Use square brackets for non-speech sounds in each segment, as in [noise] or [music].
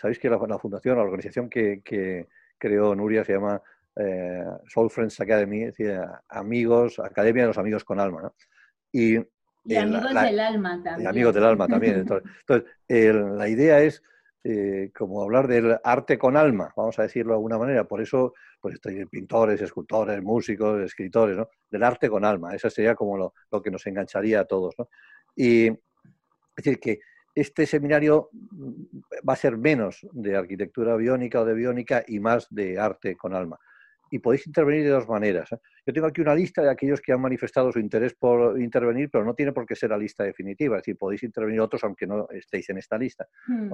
sabéis que la, fundación, la organización que, creó Nuria se llama eh, Soul Friends Academy, es decir, amigos, Academia de los Amigos con Alma. ¿no? Y, amigos del alma también. amigos [laughs] del alma también. Entonces, la idea es eh, como hablar del arte con alma, vamos a decirlo de alguna manera. Por eso, pues estoy pintores, escultores, músicos, escritores, ¿no? Del arte con alma. Eso sería como lo, lo que nos engancharía a todos, ¿no? Y es decir, que este seminario va a ser menos de arquitectura biónica o de biónica y más de arte con alma y podéis intervenir de dos maneras. ¿eh? Yo tengo aquí una lista de aquellos que han manifestado su interés por intervenir, pero no tiene por qué ser la lista definitiva, es decir, podéis intervenir otros aunque no estéis en esta lista. Hmm.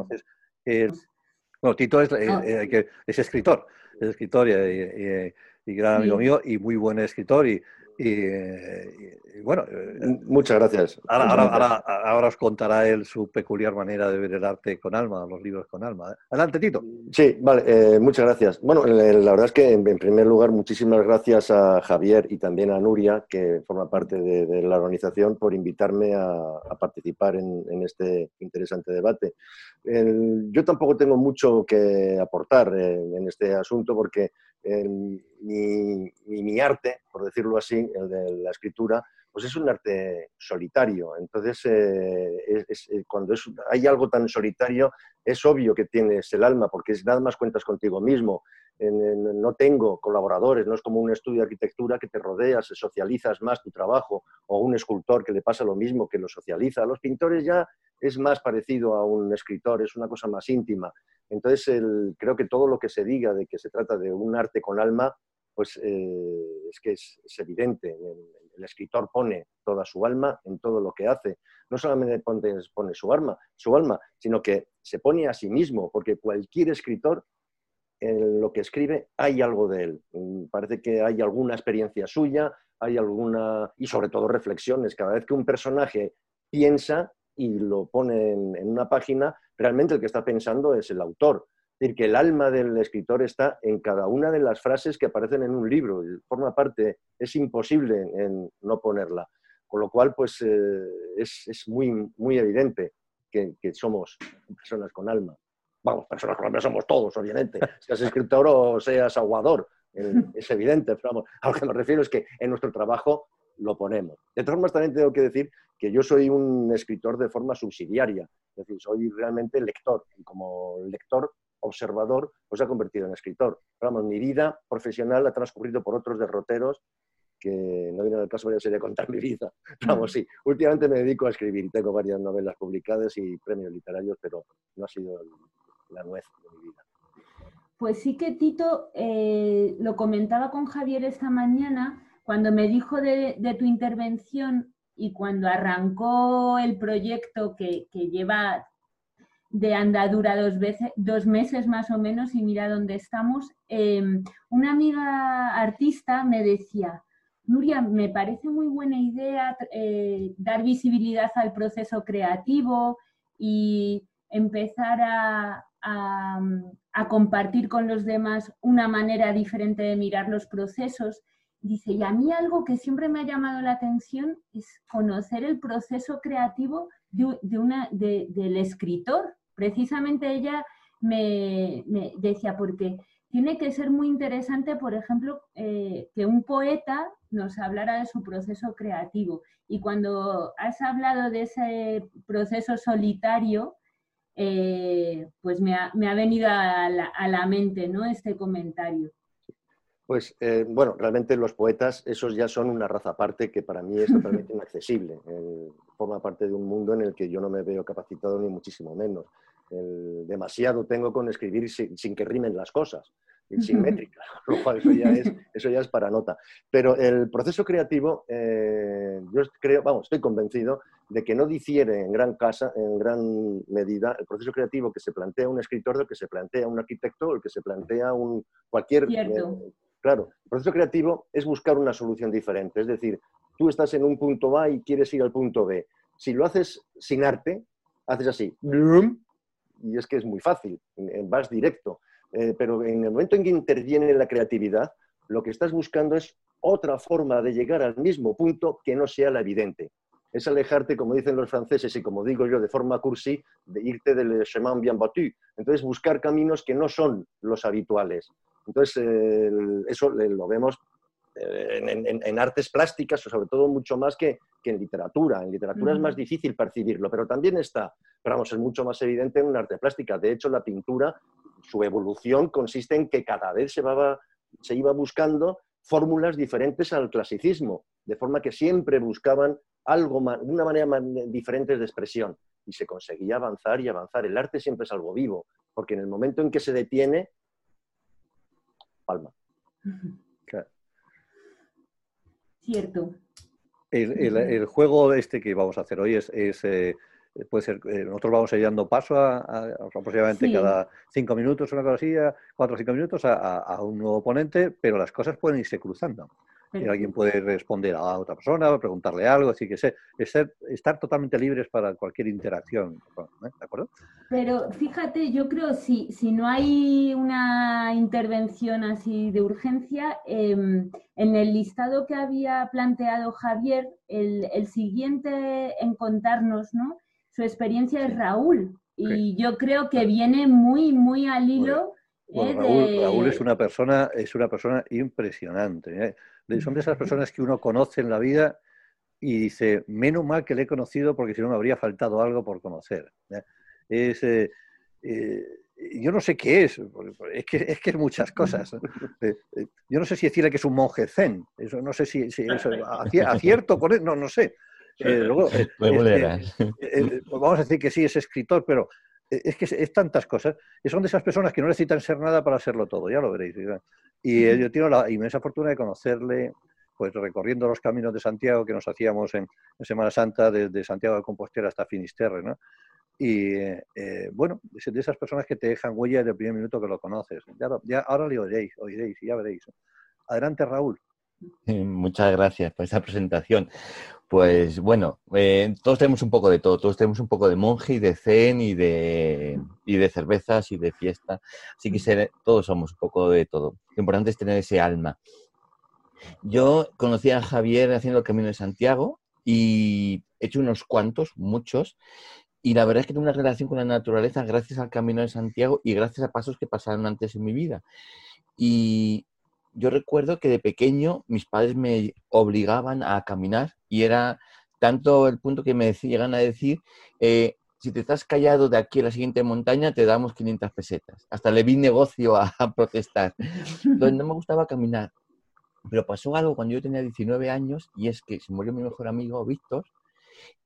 Bueno, Tito es, eh, eh, es escritor, es escritor y, gran amigo mío y muy buen escritor y, y, bueno. Eh, muchas gracias. Ahora, os contará él su peculiar manera de ver el arte con alma, los libros con alma. Adelante, Tito. Sí, vale, eh, muchas gracias. Bueno, la verdad es que en, primer lugar, muchísimas gracias a Javier y también a Nuria, que forma parte de, la organización, por invitarme a, participar en, este interesante debate. yo tampoco tengo mucho que aportar en este asunto porque mi, mi, arte, por decirlo así, el de la escritura, pues es un arte solitario. Entonces, eh, eh, cuando hay algo tan solitario, es obvio que tienes el alma, porque nada más cuentas contigo mismo. no tengo colaboradores, no es como un estudio de arquitectura que te rodeas, socializas más tu trabajo, o un escultor que le pasa lo mismo, que lo socializa. A los pintores ya es más parecido a un escritor, es una cosa más íntima. Entonces, creo que todo lo que se diga de que se trata de un arte con alma, pues eh, es que es, evidente. El, escritor pone toda su alma en todo lo que hace. No solamente pone, su, alma, su alma, sino que se pone a sí mismo, porque cualquier escritor en lo que escribe hay algo de él. Mm, parece que hay alguna experiencia suya, hay alguna, y sobre todo reflexiones. Cada vez que un personaje piensa y lo pone en una página, realmente el que está pensando es el autor. Es decir, que el alma del escritor está en cada una de las frases que aparecen en un libro. Forma parte, es imposible en no ponerla. Con lo cual, pues eh, es, muy, muy evidente que, somos personas con alma. Vamos, personas con alma somos todos, obviamente. [laughs] Seas escritor o seas aguador, es evidente. Pero a lo que me refiero es que en nuestro trabajo lo ponemos. De todas formas, también tengo que decir que yo soy un escritor de forma subsidiaria, es decir, soy realmente lector y como lector, observador, pues ha convertido en escritor. vamos, mi vida profesional ha transcurrido por otros derroteros que no viene al caso ya sería contar mi vida. [laughs] Vamos, sí, últimamente me dedico a escribir, tengo varias novelas publicadas y premios literarios, pero no ha sido la nuez de mi vida. Pues sí que Tito, eh, lo comentaba con Javier esta mañana, cuando me dijo de, tu intervención y cuando arrancó el proyecto que, lleva de andadura dos, meses más o menos y mira dónde estamos, em, una amiga artista me decía, Nuria, me parece muy buena idea eh, dar visibilidad al proceso creativo y empezar a, compartir con los demás una manera diferente de mirar los procesos. Dice, y a mí algo que siempre me ha llamado la atención es conocer el proceso creativo de, una, del escritor. Precisamente ella me, decía, porque tiene que ser muy interesante, por ejemplo, eh, que un poeta nos hablara de su proceso creativo. Y cuando has hablado de ese proceso solitario, eh, pues me ha, venido a la, a la, mente ¿no? este comentario. Pues eh, bueno, realmente los poetas, esos ya son una raza aparte que para mí es totalmente inaccesible. forma parte de un mundo en el que yo no me veo capacitado ni muchísimo menos. demasiado tengo con escribir sin, que rimen las cosas, sin métrica, [laughs] lo cual eso ya es, [laughs] eso ya es para nota. Pero el proceso creativo, eh, yo creo, vamos, estoy convencido de que no difiere en gran, casa, en gran medida el proceso creativo que se plantea un escritor del que se plantea un arquitecto o el que se plantea un cualquier Claro, el proceso creativo es buscar una solución diferente. Es decir, tú estás en un punto A y quieres ir al punto B. Si lo haces sin arte, haces así, y es que es muy fácil, vas directo. Eh, pero en el momento en que interviene la creatividad, lo que estás buscando es otra forma de llegar al mismo punto que no sea la evidente. es alejarte, como dicen los franceses y como digo yo de forma cursi, de irte del chemin bien battu. Entonces, buscar caminos que no son los habituales. Entonces, eso lo vemos eh, en, artes plásticas, o sobre todo mucho más que, en literatura. En literatura es más difícil percibirlo, pero también está, pero vamos, es mucho más evidente en un arte plástica. De hecho, la pintura, su evolución consiste en que cada vez se, se iba buscando fórmulas diferentes al clasicismo, de forma que siempre buscaban algo más, de una manera más diferente de expresión y se conseguía avanzar y avanzar. El arte siempre es algo vivo, porque en el momento en que se detiene, palma. Cierto. El, juego este que vamos a hacer hoy es, eh, puede ser, eh, nosotros vamos llevando paso a, aproximadamente cada cinco minutos, una cosa así, cuatro o cinco minutos a, un nuevo oponente, pero las cosas pueden irse cruzando. Y alguien puede responder a otra persona, preguntarle algo, así que sé, estar totalmente libres para cualquier interacción. ¿eh? ¿De acuerdo? Pero fíjate, yo creo si, si no hay una intervención así de urgencia, em, en el listado que había planteado Javier, el, siguiente en contarnos ¿no? su experiencia es Raúl. Y yo creo que viene muy, muy al hilo. ¿Eh? Raúl, es una persona, es una persona impresionante. ¿eh? son de esas personas que uno conoce en la vida y dice, menos mal que le he conocido porque si no me habría faltado algo por conocer. Es, eh, eh, yo no sé qué es, es que es, que es muchas cosas. Eh, yo no sé si decirle que es un monje zen, eso, no sé si, acierto con él, no, no sé. luego, pues vamos a decir que sí, es escritor, pero es que es, tantas cosas, y son de esas personas que no necesitan ser nada para hacerlo todo, ya lo veréis. Y yo tengo la inmensa fortuna de conocerle, pues recorriendo los caminos de Santiago que nos hacíamos en, Semana Santa, desde Santiago de Compostela hasta Finisterre, ¿no? Y eh, bueno, es de esas personas que te dejan huella desde el primer minuto que lo conoces. Ya, ahora le oiréis, oiréis y ya veréis. Adelante, Raúl. [laughs] Muchas gracias por esa presentación. Pues bueno, eh, todos tenemos un poco de todo, todos tenemos un poco de monje y de zen y de, y de cervezas y de fiesta, así que todos somos un poco de todo. Lo importante es tener ese alma. Yo conocí a Javier haciendo el Camino de Santiago y he hecho unos cuantos, muchos, y la verdad es que tengo una relación con la naturaleza gracias al Camino de Santiago y gracias a pasos que pasaron antes en mi vida. Y yo recuerdo que de pequeño mis padres me obligaban a caminar y era tanto el punto que me llegan a decir, eh, si te estás callado de aquí a la siguiente montaña, te damos 500 pesetas. Hasta le vi negocio [laughs] a, protestar. Entonces no me gustaba caminar. Pero pasó algo cuando yo tenía 19 años y es que se murió mi mejor amigo, Víctor,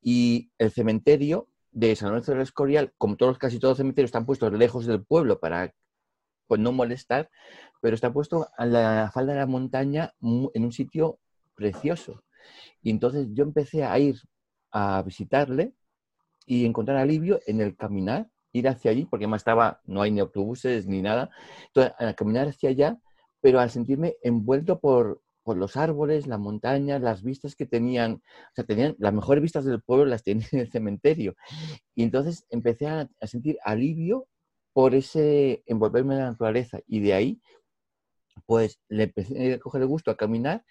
y el cementerio de San Lorenzo del Escorial, como todos, casi todos los cementerios, están puestos lejos del pueblo para pues, no molestar, pero está puesto a la falda de la montaña en un sitio precioso. Y entonces yo empecé a ir a visitarle y encontrar alivio en el caminar, ir hacia allí, porque más estaba, no hay ni autobuses ni nada. Entonces, a caminar hacia allá, pero al sentirme envuelto por, por los árboles, la montaña, las vistas que tenían, o sea, tenían las mejores vistas del pueblo, las tenían en el cementerio. Y entonces empecé a, a sentir alivio por ese envolverme en la naturaleza. Y de ahí pues le empecé a coger el gusto a caminar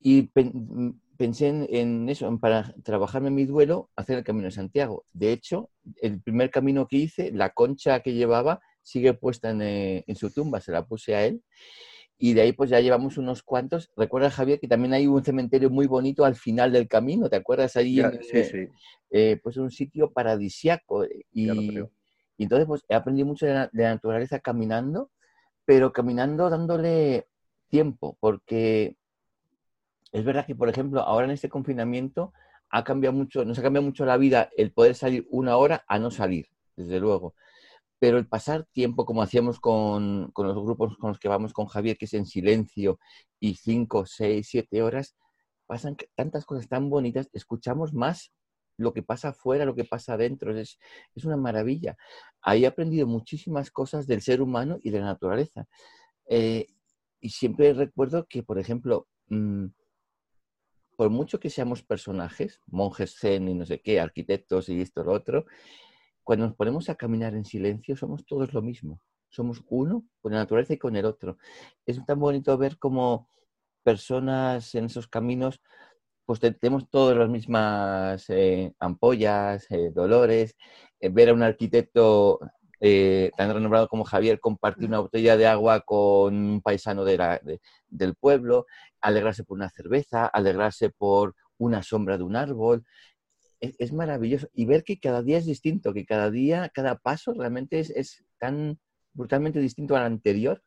y mm, pensé en, eso, para trabajarme mi duelo, hacer el Camino de Santiago. De hecho, el primer camino que hice, la concha que llevaba, sigue puesta en, eh, su tumba, se la puse a él. Y de ahí pues ya llevamos unos cuantos. Recuerda, Javier, que también hay un cementerio muy bonito al final del camino, ¿te acuerdas? Ahí, sí, sí. Eh, pues un sitio paradisiaco. Y, y, entonces pues he aprendido mucho de la naturaleza caminando pero caminando dándole tiempo, porque es verdad que, por ejemplo, ahora en este confinamiento ha cambiado mucho, nos ha cambiado mucho la vida el poder salir una hora a no salir, desde luego. Pero el pasar tiempo, como hacíamos con, con los grupos con los que vamos con Javier, que es en silencio, y cinco, seis, siete horas, pasan tantas cosas tan bonitas, escuchamos más lo que pasa afuera, lo que pasa adentro, es, es una maravilla. Ahí he aprendido muchísimas cosas del ser humano y de la naturaleza. Eh, y siempre recuerdo que, por ejemplo, mm, por mucho que seamos personajes, monjes zen y no sé qué, arquitectos y esto, lo otro, cuando nos ponemos a caminar en silencio somos todos lo mismo. Somos uno con la naturaleza y con el otro. Es tan bonito ver cómo personas en esos caminos pues tenemos todas las mismas eh, ampollas, eh, dolores, ver a un arquitecto tan renombrado como Javier compartir una botella de agua con un paisano del pueblo, alegrarse por una cerveza, alegrarse por una sombra de un árbol. Es, maravilloso. Y ver que cada día es distinto, que cada día, cada paso realmente es tan brutalmente distinto al anterior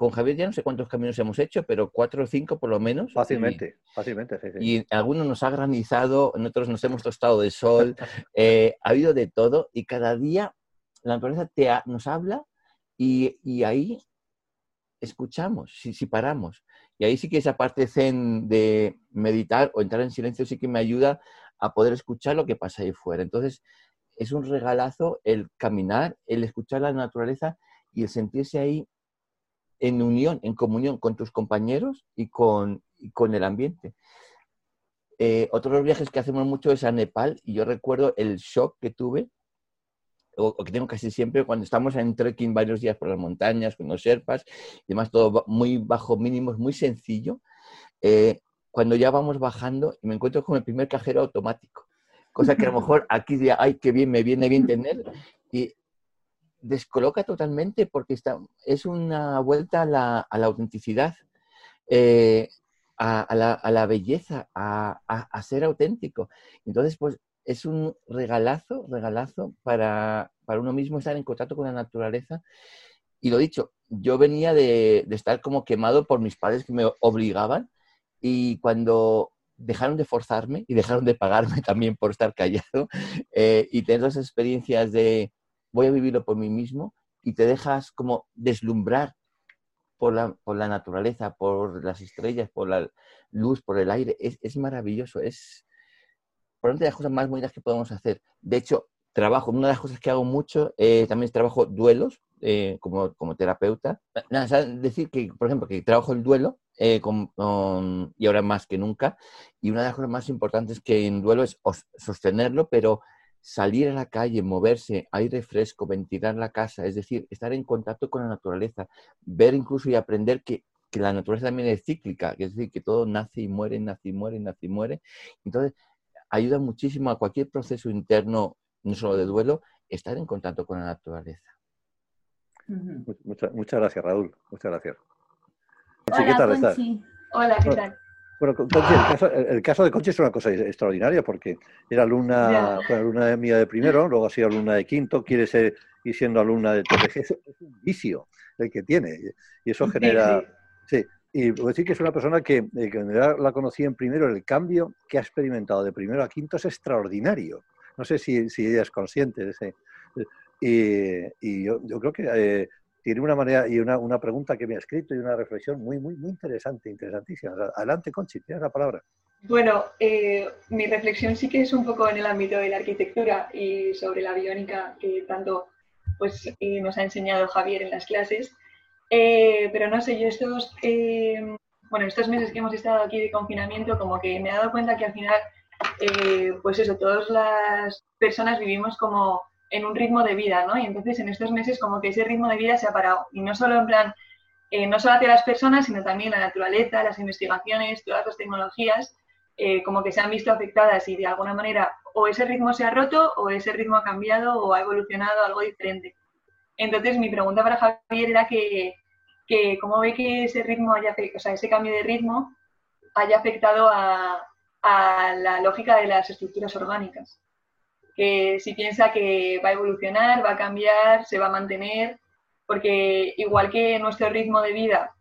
con Javier ya no sé cuántos caminos hemos hecho, pero cuatro o cinco por lo menos. Fácilmente, fácilmente. Y algunos nos ha granizado, en otros nos hemos tostado de sol, [laughs] eh, ha habido de todo y cada día la naturaleza te nos habla y, ahí escuchamos, si, si paramos. Y ahí sí que esa parte zen de meditar o entrar en silencio sí que me ayuda a poder escuchar lo que pasa ahí fuera. Entonces, es un regalazo el caminar, el escuchar la naturaleza y el sentirse ahí en unión, en comunión con tus compañeros y con, con el ambiente. Eh, otro de los viajes que hacemos mucho es a Nepal y yo recuerdo el shock que tuve, o, que tengo casi siempre, cuando estamos en trekking varios días por las montañas, con los serpas, y demás todo muy bajo mínimos, muy sencillo. Eh, cuando ya vamos bajando y me encuentro con el primer cajero automático, cosa que a lo mejor [laughs] aquí diría, ay, qué bien, me viene bien tener, y descoloca totalmente porque está, es una vuelta a la, autenticidad, eh, a, la, belleza, a, ser auténtico. Entonces, pues es un regalazo, regalazo para, uno mismo estar en contacto con la naturaleza. Y lo dicho, yo venía de, estar como quemado por mis padres que me obligaban y cuando dejaron de forzarme y dejaron de pagarme [laughs] también por estar callado eh, y tener las experiencias de, voy a vivirlo por mí mismo y te dejas como deslumbrar por la, por la naturaleza, por las estrellas, por la luz, por el aire. Es, maravilloso, es por de las cosas más bonitas que podemos hacer. De hecho, trabajo, una de las cosas que hago mucho, eh, también es trabajo duelos eh, como, como, terapeuta. Nada, decir que, por ejemplo, que trabajo el duelo eh, y ahora más que nunca. Y una de las cosas más importantes que en duelo es sostenerlo, pero salir a la calle, moverse, aire fresco, ventilar la casa, es decir, estar en contacto con la naturaleza, ver incluso y aprender que, la naturaleza también es cíclica, es decir, que todo nace y muere, nace y muere, nace y muere. Entonces, ayuda muchísimo a cualquier proceso interno, no solo de duelo, estar en contacto con la naturaleza. muchas gracias, Raúl. Muchas gracias. Hola, ¿qué tal estás? Hola, ¿qué tal? Bueno, el, caso, de Conchi es una cosa extraordinaria porque era alumna, alumna mía de primero, luego ha sido alumna de quinto, quiere ser y siendo alumna de TPG. Es un vicio el que tiene y eso genera... Sí, y puedo decir que es una persona que, eh, que la conocí en primero, el cambio que ha experimentado de primero a quinto es extraordinario. No sé si, si ella es consciente de ese... Y, yo, yo, creo que eh, tiene una manera y una, una, pregunta que me ha escrito y una reflexión muy, muy, muy interesante, interesantísima. Adelante, Conchi, tienes la palabra. Bueno, eh, mi reflexión sí que es un poco en el ámbito de la arquitectura y sobre la biónica que tanto pues, eh, nos ha enseñado Javier en las clases. Eh, pero no sé, yo estos, bueno, estos meses que hemos estado aquí de confinamiento, como que me he dado cuenta que al final, pues eso, todas las personas vivimos como en un ritmo de vida, ¿no? Y entonces en estos meses como que ese ritmo de vida se ha parado. Y no solo en plan, eh, no solo hacia las personas, sino también la naturaleza, las investigaciones, todas las tecnologías, eh, como que se han visto afectadas y de alguna manera o ese ritmo se ha roto o ese ritmo ha cambiado o ha evolucionado algo diferente. Entonces mi pregunta para Javier era que, que cómo ve que ese ritmo haya, o sea, ese cambio de ritmo haya afectado a, a la lógica de las estructuras orgánicas que si piensa que va a evolucionar, va a cambiar, se va a mantener, porque igual que nuestro ritmo de vida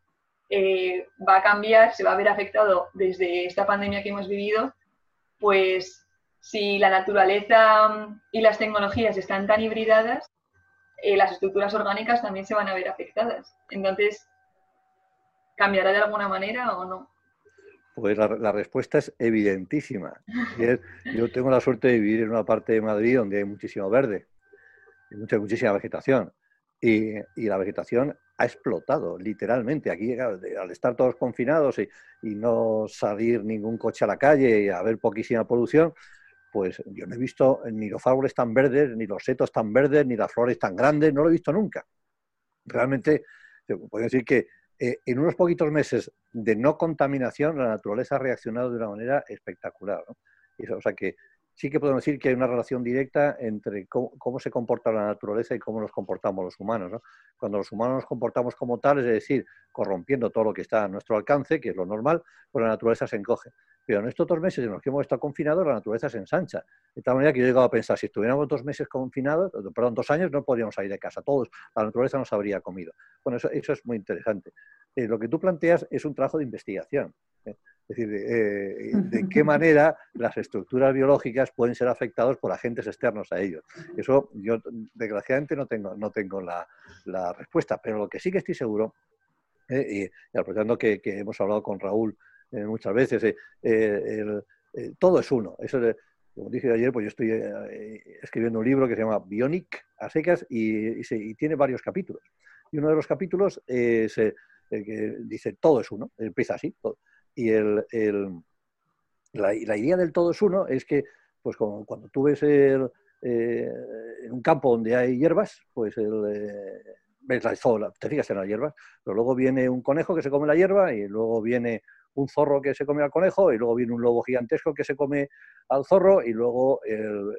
eh, va a cambiar, se va a ver afectado desde esta pandemia que hemos vivido, pues si la naturaleza y las tecnologías están tan hibridadas, eh, las estructuras orgánicas también se van a ver afectadas. Entonces, ¿cambiará de alguna manera o no? Pues la, respuesta es evidentísima. [laughs] yo tengo la suerte de vivir en una parte de Madrid donde hay muchísimo verde, y mucha, muchísima vegetación. Y, la vegetación ha explotado, literalmente. Aquí, al estar todos confinados y, no salir ningún coche a la calle y haber poquísima polución, pues yo no he visto ni los árboles tan verdes, ni los setos tan verdes, ni las flores tan grandes, no lo he visto nunca. Realmente, puedo decir que eh, en unos poquitos meses de no contaminación, la naturaleza ha reaccionado de una manera espectacular. o sea que sí que podemos decir que hay una relación directa entre cómo, se comporta la naturaleza y cómo nos comportamos los humanos. Cuando los humanos nos comportamos como tal, es decir, corrompiendo todo lo que está a nuestro alcance, que es lo normal, pues la naturaleza se encoge. Pero en estos dos meses en los que hemos estado confinados, la naturaleza se ensancha. De tal manera que yo he llegado a pensar, si estuviéramos dos meses confinados, perdón, dos años, no podríamos salir de casa. Todos, la naturaleza nos habría comido. Bueno, eso, es muy interesante. Eh, lo que tú planteas es un trabajo de investigación. ¿eh? Es decir, eh, de qué manera las estructuras biológicas pueden ser afectadas por agentes externos a ellos. Eso yo, desgraciadamente, no tengo, no tengo la, respuesta, pero lo que sí que estoy seguro, y aprovechando que, que hemos hablado con Raúl eh, muchas veces. Eh, eh, todo es uno. Eso como dije ayer, pues yo estoy escribiendo un libro que se llama Bionic a secas y, tiene varios capítulos. Y uno de los capítulos es, que dice todo es uno, empieza así. Y el, la, idea del todo es uno es que pues cuando tú ves en un campo donde hay hierbas, pues ves la, te fijas en las hierbas, pero luego viene un conejo que se come la hierba y luego viene un zorro que se come al conejo y luego viene un lobo gigantesco que se come al zorro y luego el,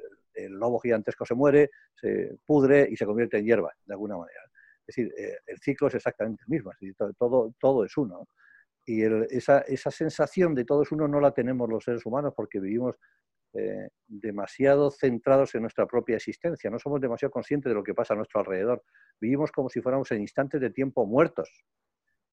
lobo gigantesco se muere, se pudre y se convierte en hierba, de alguna manera. Es decir, eh, el ciclo es exactamente el mismo, todo, todo es uno. Y esa, esa, sensación de todo es uno no la tenemos los seres humanos porque vivimos eh, demasiado centrados en nuestra propia existencia, no somos demasiado conscientes de lo que pasa a nuestro alrededor. Vivimos como si fuéramos en instantes de tiempo muertos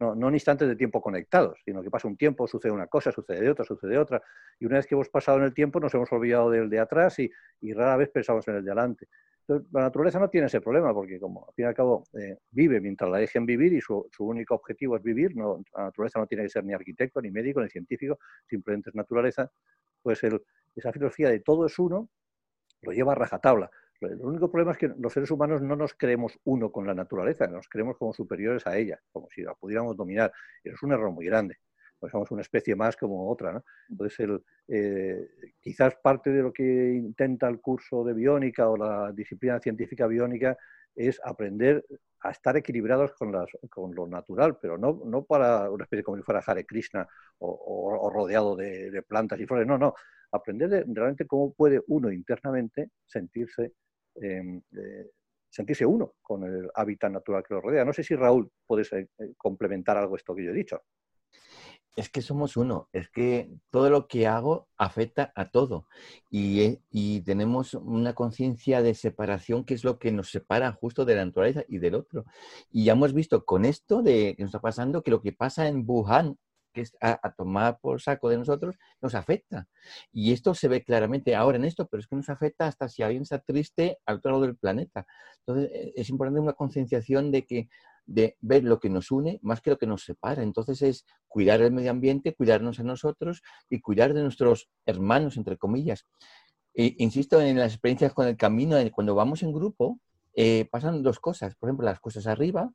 no, no en instantes de tiempo conectados, sino que pasa un tiempo, sucede una cosa, sucede otra, sucede otra. Y una vez que hemos pasado en el tiempo, nos hemos olvidado del de atrás y, rara vez pensamos en el de adelante. Entonces, la naturaleza no tiene ese problema, porque como al fin y al cabo eh, vive mientras la dejen vivir y su, único objetivo es vivir, no, la naturaleza no tiene que ser ni arquitecto, ni médico, ni científico, simplemente es naturaleza, pues esa filosofía de todo es uno lo lleva a rajatabla. El único problema es que los seres humanos no nos creemos uno con la naturaleza, nos creemos como superiores a ella, como si la pudiéramos dominar. Es un error muy grande. Pues somos una especie más como otra. ¿no? Entonces, el, eh, quizás parte de lo que intenta el curso de biónica o la disciplina científica biónica es aprender a estar equilibrados con, las, con lo natural, pero no, no, para una especie como si fuera Hare Krishna o, rodeado de, plantas y flores, no, no, aprender realmente cómo puede uno internamente sentirse Em, eh, sentirse uno con el hábitat natural que lo rodea. No sé si Raúl puedes eh, complementar algo esto que yo he dicho. Es que somos uno, es que todo lo que hago afecta a todo y, y tenemos una conciencia de separación que es lo que nos separa justo de la naturaleza y del otro. Y ya hemos visto con esto de que nos está pasando que lo que pasa en Wuhan que es a, tomar por saco de nosotros, nos afecta. Y esto se ve claramente ahora en esto, pero es que nos afecta hasta si alguien está triste al otro lado del planeta. Entonces, e, es importante una concienciación de que de ver lo que nos une más que lo que nos separa. Entonces es cuidar el medio ambiente, cuidarnos a nosotros y cuidar de nuestros hermanos, entre comillas. E, insisto en las experiencias con el camino, cuando vamos en grupo, eh, pasan dos cosas. Por ejemplo, las cosas arriba,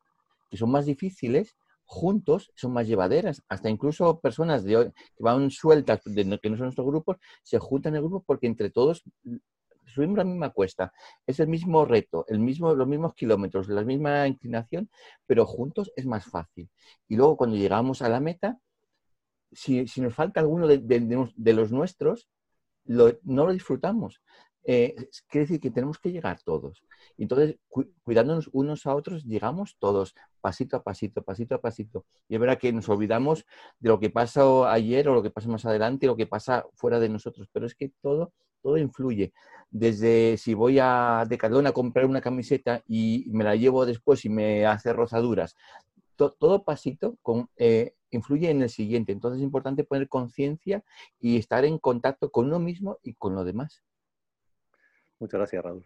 que son más difíciles, juntos son más llevaderas. Hasta incluso personas de, que van sueltas, de, que no son nuestros grupos, se juntan en el grupo porque entre todos subimos la misma cuesta. Es el mismo reto, el mismo, los mismos kilómetros, la misma inclinación, pero juntos es más fácil. Y luego cuando llegamos a la meta, si, nos falta alguno de, los nuestros, no lo disfrutamos. Eh, quiere decir que tenemos que llegar todos. Entonces, cuidándonos unos a otros, llegamos todos, pasito a pasito, pasito a pasito. Y es verdad que nos olvidamos de lo que pasó ayer o lo que pasa más adelante, lo que pasa fuera de nosotros, pero es que todo, todo influye. Desde si voy a Decathlon a comprar una camiseta y me la llevo después y me hace rozaduras, todo pasito con, eh, influye en el siguiente. Entonces es importante poner conciencia y estar en contacto con uno mismo y con lo demás. Muchas gracias, Raúl.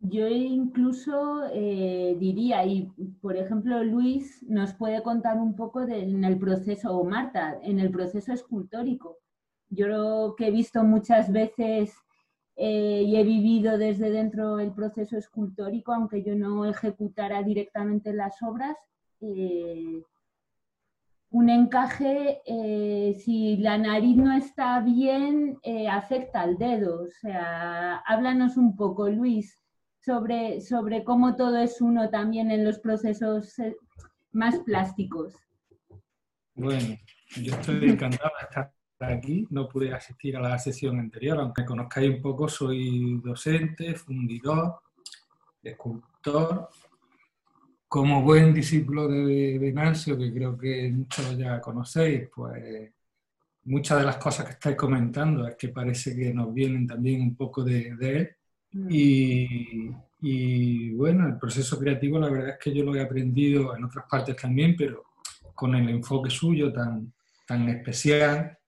Yo incluso eh, diría, y por ejemplo Luis nos puede contar un poco en el proceso, o Marta, en el proceso escultórico. Yo lo que he visto muchas veces eh, y he vivido desde dentro el proceso escultórico, aunque yo no ejecutara directamente las obras, eh, un encaje, eh, si la nariz no está bien, afecta al dedo. O sea, háblanos un poco, Luis, sobre, sobre cómo todo es uno también en los procesos más plásticos. Bueno, yo estoy encantado de estar aquí. No pude asistir a la sesión anterior, aunque conozcáis un poco, soy docente, fundidor, escultor. Como buen discípulo de Venancio, que creo que muchos ya conocéis, pues muchas de las cosas que estáis comentando es que parece que nos vienen también un poco de, él. Mm. Y, y, bueno, el proceso creativo la verdad es que yo lo he aprendido en otras partes también, pero con el enfoque suyo tan, tan especial.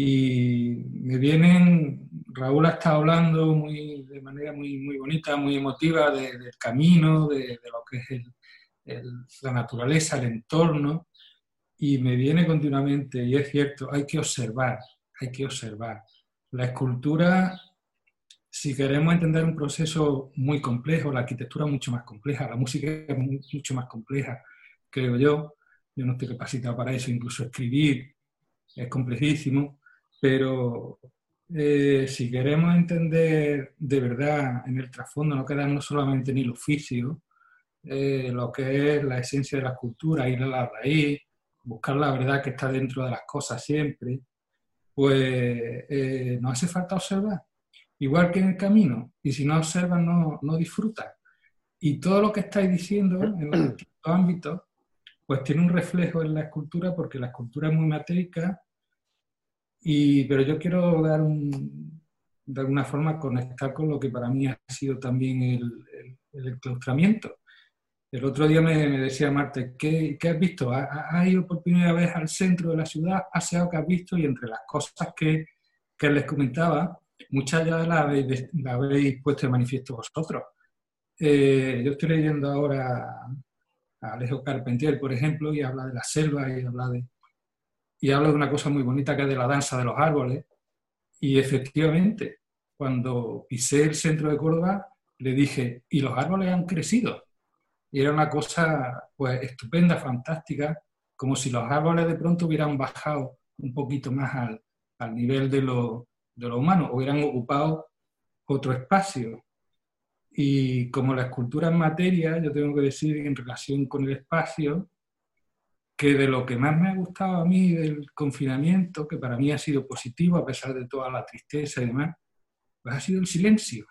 Y me vienen, Raúl ha estado hablando muy, de manera muy, muy bonita, muy emotiva del camino, de, lo que es la naturaleza, el entorno, y me viene continuamente, y es cierto, hay que observar, hay que observar. La escultura, si queremos entender un proceso muy complejo, la arquitectura mucho más compleja, la música es mucho más compleja, creo yo, yo no estoy capacitado para eso, incluso escribir es complejísimo, pero eh, si queremos entender de verdad en el trasfondo, no quedarnos solamente en el oficio, eh, lo que es la esencia de la cultura, ir a la raíz, buscar la verdad que está dentro de las cosas siempre, pues eh, no hace falta observar, igual que en el camino, y si no observan no, no disfrutan. Y todo lo que estáis diciendo en los distintos ámbitos pues tiene un reflejo en la escultura porque la escultura es muy matérica, y, pero yo quiero dar de alguna forma conectar con lo que para mí ha sido también el, el, enclaustramiento. El otro día me, decía Marte, ¿qué, ¿qué, has visto? ¿Has ido por primera vez al centro de la ciudad? ¿Has algo que has visto? Y entre las cosas que, que les comentaba, muchas ya las habéis, la habéis puesto de manifiesto vosotros. Eh, yo estoy leyendo ahora Alejo Carpentier, por ejemplo, y habla de la selva y habla de, y habla de una cosa muy bonita que es de la danza de los árboles. Y efectivamente, cuando pisé el centro de Córdoba, le dije, y los árboles han crecido. Y era una cosa pues estupenda, fantástica, como si los árboles de pronto hubieran bajado un poquito más al, al nivel de lo, de lo humano, hubieran ocupado otro espacio. Y como la escultura es materia, yo tengo que decir en relación con el espacio, que de lo que más me ha gustado a mí del confinamiento, que para mí ha sido positivo a pesar de toda la tristeza y demás, pues ha sido el silencio.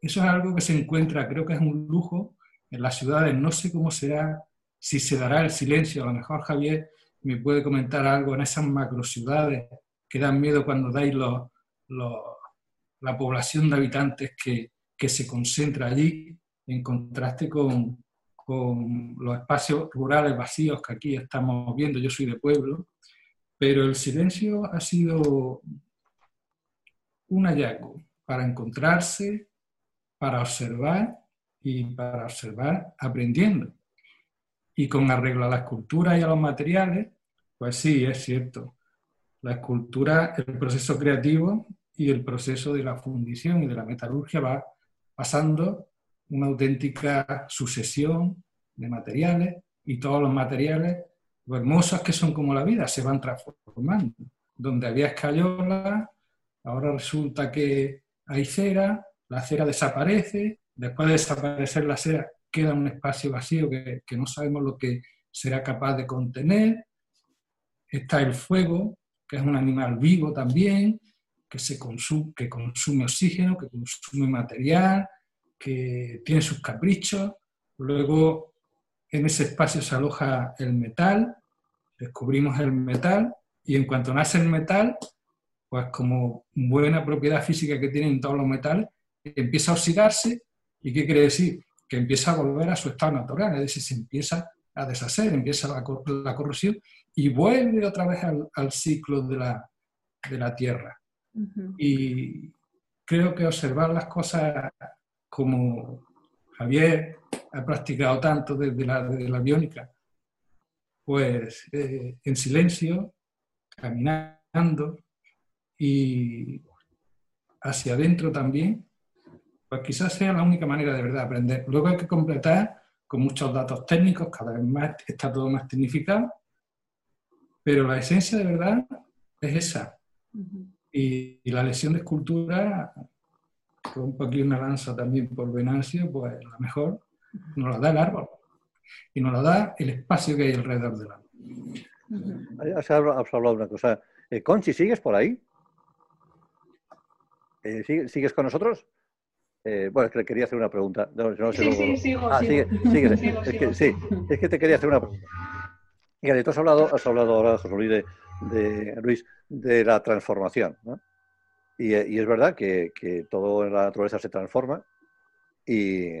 Eso es algo que se encuentra, creo que es un lujo en las ciudades. No sé cómo será, si se dará el silencio. A lo mejor Javier me puede comentar algo en esas macro ciudades que dan miedo cuando dais la población de habitantes que, que se concentra allí en contraste con, con los espacios rurales vacíos que aquí estamos viendo. Yo soy de pueblo, pero el silencio ha sido un hallazgo para encontrarse, para observar y para observar aprendiendo. Y con arreglo a la escultura y a los materiales, pues sí, es cierto. La escultura, el proceso creativo y el proceso de la fundición y de la metalurgia va pasando una auténtica sucesión de materiales y todos los materiales, lo hermosos que son como la vida, se van transformando. Donde había escayola, ahora resulta que hay cera, la cera desaparece, después de desaparecer la cera queda un espacio vacío que, que no sabemos lo que será capaz de contener. Está el fuego, que es un animal vivo también, que, se consume, que consume oxígeno, que consume material, que tiene sus caprichos. Luego en ese espacio se aloja el metal, descubrimos el metal y en cuanto nace el metal, pues como buena propiedad física que tienen todos los metales, empieza a oxidarse y ¿qué quiere decir? Que empieza a volver a su estado natural, es decir, se empieza a deshacer, empieza la, la corrosión y vuelve otra vez al, ciclo de la, de la Tierra. Y creo que observar las cosas como Javier ha practicado tanto desde la, la biónica, pues eh, en silencio, caminando y hacia adentro también, pues quizás sea la única manera de verdad aprender. Luego hay que completar con muchos datos técnicos, cada vez más está todo más tecnificado, pero la esencia de verdad es esa. y, y, la lección de escultura rompo aquí una lanza también por Venancio, pues la mejor nos la da el árbol y nos la da el espacio que hay alrededor del árbol. Has hablado, de una cosa. Eh, Conchi, ¿sigues por ahí? Eh, ¿Sigues con nosotros? Eh, bueno, es que le quería hacer una pregunta. sí, sí, sigo, ah, sigo. [laughs] es que, sí, es que te quería hacer una pregunta. Mira, tú has hablado, has hablado ahora, José Luis, de, Luis, de la transformación. ¿no? Y, es verdad que, todo en la naturaleza se transforma y,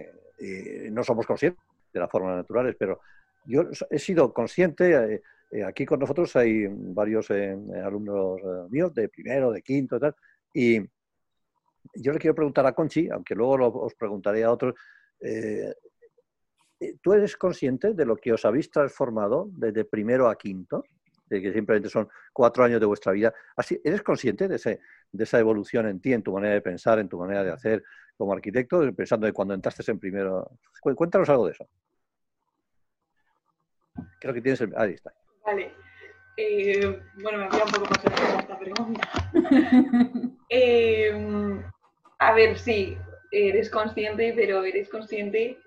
no somos conscientes de las formas naturales, pero yo he sido consciente, eh, eh, aquí con nosotros hay varios alumnos míos de primero, de quinto y tal, y yo le quiero preguntar a Conchi, aunque luego os preguntaré a otros, eh, eh, ¿tú eres consciente de lo que os habéis transformado desde primero a quinto? De que simplemente son cuatro años de vuestra vida. Así, ¿Eres consciente de, ese, de esa evolución en ti, en tu manera de pensar, en tu manera de hacer como arquitecto, pensando de cuando entraste en primero? Cuéntanos algo de eso. Creo que tienes el... Ahí está. Vale. Eh, bueno, me había un poco pasado esta pregunta. [laughs] eh, a ver, sí, eres consciente, pero eres consciente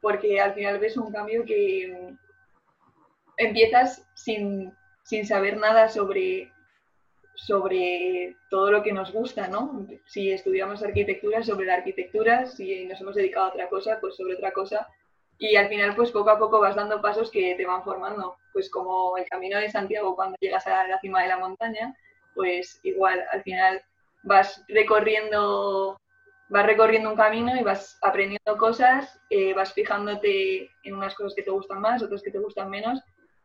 porque al final ves un cambio que empiezas sin, saber nada sobre, sobre todo lo que nos gusta, ¿no? Si estudiamos arquitectura, sobre la arquitectura, si nos hemos dedicado a otra cosa, pues sobre otra cosa. Y al final, pues poco a poco vas dando pasos que te van formando, pues como el camino de Santiago cuando llegas a la cima de la montaña, pues igual, al final vas recorriendo, vas recorriendo un camino y vas aprendiendo cosas, eh, vas fijándote en unas cosas que te gustan más, otras que te gustan menos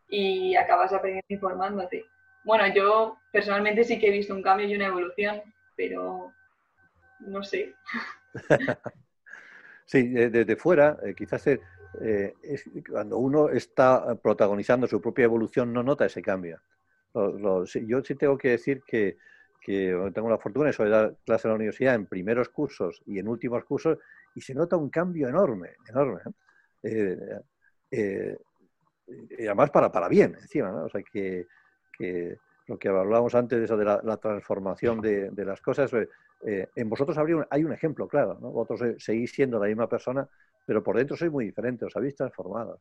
y acabas aprendiendo y formándote. Bueno, yo personalmente sí que he visto un cambio y una evolución, pero no sé. [laughs] sí, desde fuera, eh, quizás eh, cuando uno está protagonizando su propia evolución no nota ese cambio. yo sí tengo que decir que tengo la fortuna de dar clase en la universidad en primeros cursos y en últimos cursos y se nota un cambio enorme, enorme. Eh, eh, y además para, para bien, encima, ¿no? O sea, que, que lo que hablábamos antes de eso de la, transformación de, de, las cosas, eh, en vosotros hay un ejemplo claro, ¿no? Vosotros seguís siendo la misma persona, pero por dentro sois muy diferentes, os habéis transformado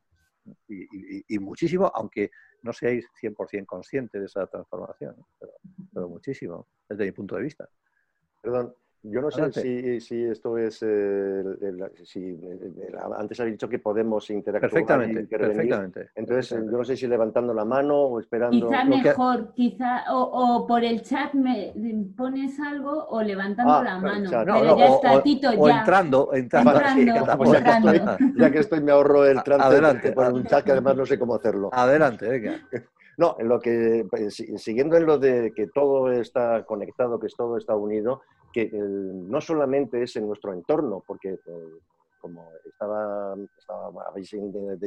y, muchísimo, aunque no seáis 100% conscientes de esa transformación, pero, muchísimo, desde mi punto de vista. Perdón, yo no sé si, si, esto es. Eh, si, antes habéis dicho que podemos interactuar. Perfectamente, perfectamente. Entonces, yo no sé si levantando la mano o esperando. Quizá mejor, quizá, o, por el chat me pones algo o levantando ah, la mano. pero ya está, Tito, o ya. entrando, entrando. ya, que estoy, me ahorro el trance Adelante, por un chat que además no sé cómo hacerlo. Adelante, venga. [laughs] No, en lo que, pues, siguiendo en lo de que todo está conectado, que todo está unido, que no solamente es en nuestro entorno, porque eh, como estaba, habéis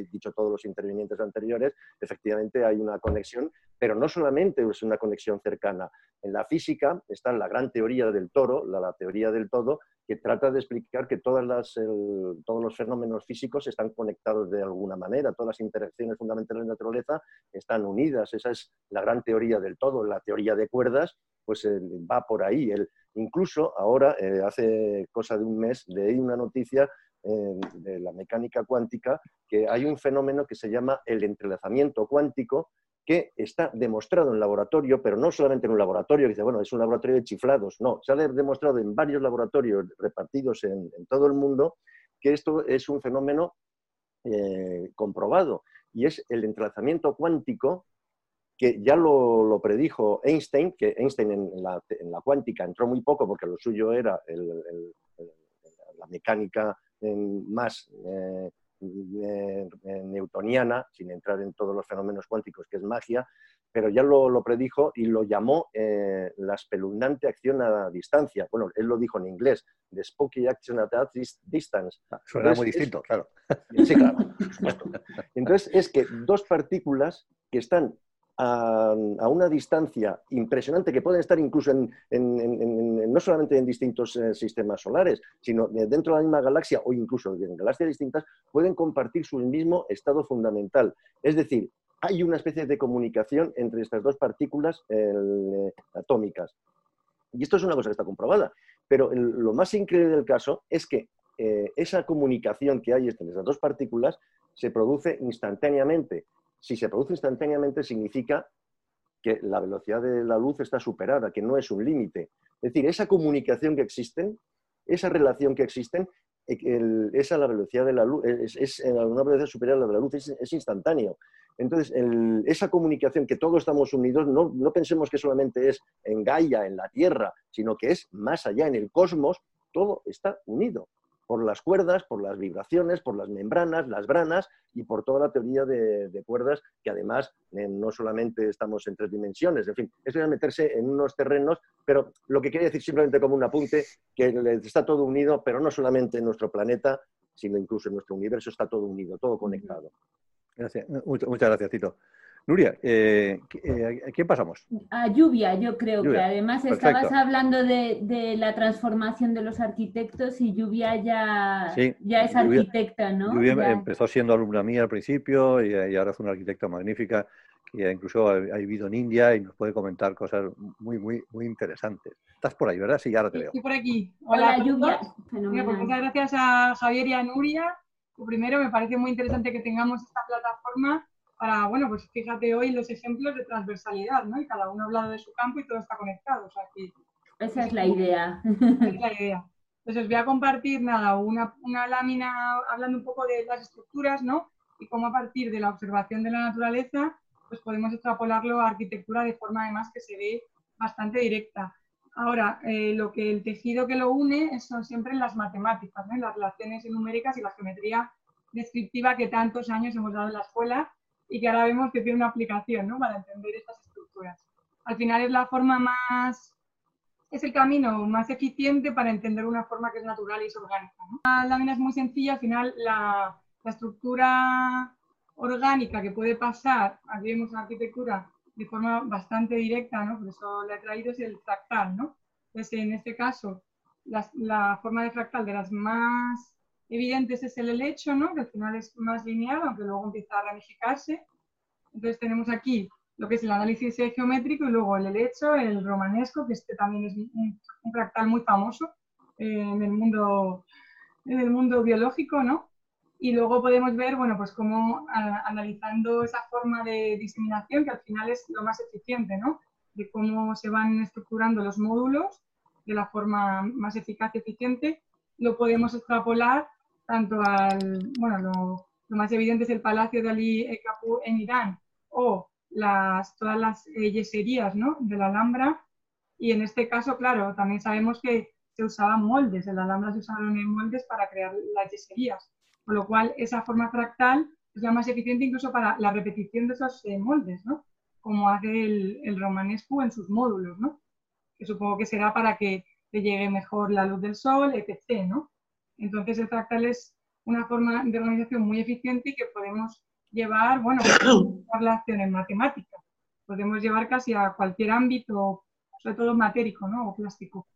dicho todos los intervinientes anteriores, efectivamente hay una conexión, pero no solamente es una conexión cercana. En la física está la gran teoría del toro, la, teoría del todo, que trata de explicar que todas las, todos los fenómenos físicos están conectados de alguna manera, todas las interacciones fundamentales de la naturaleza están unidas. Esa es la gran teoría del todo. La teoría de cuerdas pues eh, va por ahí. El, incluso ahora, eh, hace cosa de un mes, leí una noticia de la mecánica cuántica, que hay un fenómeno que se llama el entrelazamiento cuántico, que está demostrado en laboratorio, pero no solamente en un laboratorio, que dice, bueno, es un laboratorio de chiflados, no, se ha demostrado en varios laboratorios repartidos en, todo el mundo que esto es un fenómeno eh, comprobado, y es el entrelazamiento cuántico que ya lo, predijo Einstein, que Einstein en la, cuántica entró muy poco porque lo suyo era la mecánica más eh, eh, newtoniana, sin entrar en todos los fenómenos cuánticos, que es magia, pero ya lo, predijo y lo llamó eh, la espeluznante acción a distancia. Bueno, él lo dijo en inglés, the spooky action at distance. Ah, suena muy distinto, claro. Sí, claro. Entonces, es que dos partículas que están a, una distancia impresionante que pueden estar incluso en, no solamente en distintos eh, sistemas solares, sino dentro de la misma galaxia o incluso en galaxias distintas, pueden compartir su mismo estado fundamental. Es decir, hay una especie de comunicación entre estas dos partículas eh, atómicas. Y esto es una cosa que está comprobada. Pero lo más increíble del caso es que eh, esa comunicación que hay entre esas dos partículas se produce instantáneamente si se produce instantáneamente significa que la velocidad de la luz está superada, que no es un límite. Es decir, esa comunicación que existen, esa relación que existen, esa la velocidad de la luz, es, en una velocidad superior a la de la luz, es, instantáneo. Entonces, esa comunicación que todos estamos unidos, no, no, pensemos que solamente es en Gaia, en la Tierra, sino que es más allá, en el cosmos, todo está unido por las cuerdas, por las vibraciones, por las membranas, las branas y por toda la teoría de, cuerdas, que además eh, no solamente estamos en tres dimensiones, en fin, eso es meterse en unos terrenos, pero lo que quería decir simplemente como un apunte, que está todo unido, pero no solamente en nuestro planeta, sino incluso en nuestro universo está todo unido, todo conectado. Gracias. Muchas gracias, Tito. Nuria, eh, eh, ¿a quién pasamos? A Lluvia, yo creo que además estabas hablando de, la transformación de los arquitectos y Lluvia ya, ya es arquitecta, ¿no? Lluvia empezó siendo alumna mía al principio y, ahora es una arquitecta magnífica que incluso ha, vivido en India y nos puede comentar cosas muy, muy, muy interesantes. Estás por ahí, ¿verdad? Sí, ya ahora te veo. Estoy por aquí. Hola, Lluvia. Pues muchas gracias a Javier y a Nuria. primero, me parece muy interesante que tengamos esta plataforma para, bueno, pues fíjate hoy los ejemplos de transversalidad, ¿no? Y cada uno ha hablado de su campo y todo está conectado. O sea, que, Esa [laughs] es la idea. Esa es la idea. Entonces os voy a compartir, nada, una, una lámina hablando un poco de las estructuras, ¿no? Y cómo a partir de la observación de la naturaleza, pues podemos extrapolarlo a arquitectura de forma además que se ve bastante directa. Ahora, eh, lo que el tejido que lo une son siempre las matemáticas, ¿no? las relaciones numéricas y la geometría descriptiva que tantos años hemos dado en la escuela y que ahora vemos que tiene una aplicación ¿no? para entender estas estructuras. Al final es la forma más, es el camino más eficiente para entender una forma que es natural y es orgánica. La lámina es muy sencilla, al final la, la estructura orgánica que puede pasar, aquí vemos una arquitectura de forma bastante directa, ¿no? por eso la he traído, es el fractal. ¿no? Entonces, en este caso, la, la forma de fractal de las más evidentes es el helecho, ¿no? que al final es más lineal, aunque luego empieza a ramificarse. Entonces tenemos aquí lo que es el análisis geométrico y luego el helecho, el romanesco, que este también es un, fractal muy famoso eh, en, el mundo, en el mundo biológico, ¿no? Y luego podemos ver, bueno, pues cómo analizando esa forma de diseminación, que al final es lo más eficiente, ¿no? De cómo se van estructurando los módulos de la forma más eficaz y eficiente, lo podemos extrapolar tanto al, bueno, lo, más evidente es el Palacio de Ali Kapu en Irán o las, todas las eh, yeserías ¿no? de la Alhambra. Y en este caso, claro, también sabemos que se usaban moldes, en la Alhambra se usaron moldes para crear las yeserías, con lo cual esa forma fractal es la más eficiente incluso para la repetición de esos eh, moldes, ¿no? como hace el, el romanesco en sus módulos, ¿no? que supongo que será para que te llegue mejor la luz del sol, etc. ¿no? Entonces el fractal es una forma de organización muy eficiente y que podemos llevar, bueno, [coughs] la acción en matemáticas. Podemos llevar casi a cualquier ámbito, sobre todo matérico ¿no? o plástico.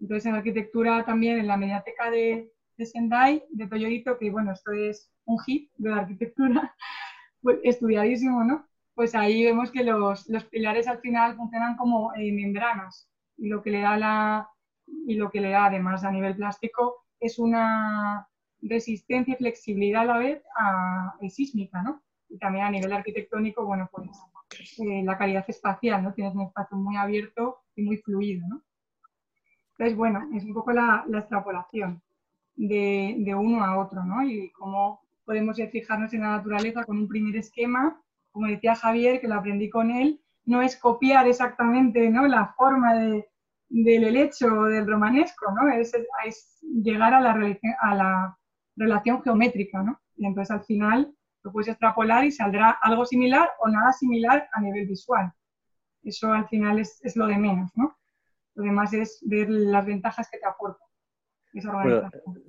Entonces en arquitectura también, en la mediateca de, de Sendai, de Toyorito, que bueno, esto es un hit de la arquitectura, [laughs] pues, estudiadísimo, ¿no? Pues ahí vemos que los, los pilares al final funcionan como eh, membranas y lo que le da la y lo que le da además a nivel plástico es una resistencia y flexibilidad a la vez a, sísmica, ¿no? Y también a nivel arquitectónico, bueno, pues eh, la calidad espacial, ¿no? Tienes un espacio muy abierto y muy fluido, ¿no? Entonces, bueno, es un poco la, extrapolación de, de, uno a otro, ¿no? Y cómo podemos fijarnos en la naturaleza con un primer esquema, como decía Javier, que lo aprendí con él, no es copiar exactamente ¿no? la forma de, del helecho o del romanesco, ¿no? Es, llegar a la, a la relación geométrica, ¿no? Y entonces al final lo puedes extrapolar y saldrá algo similar o nada similar a nivel visual. Eso al final es, lo de menos, ¿no? Lo demás es ver las ventajas que te aporta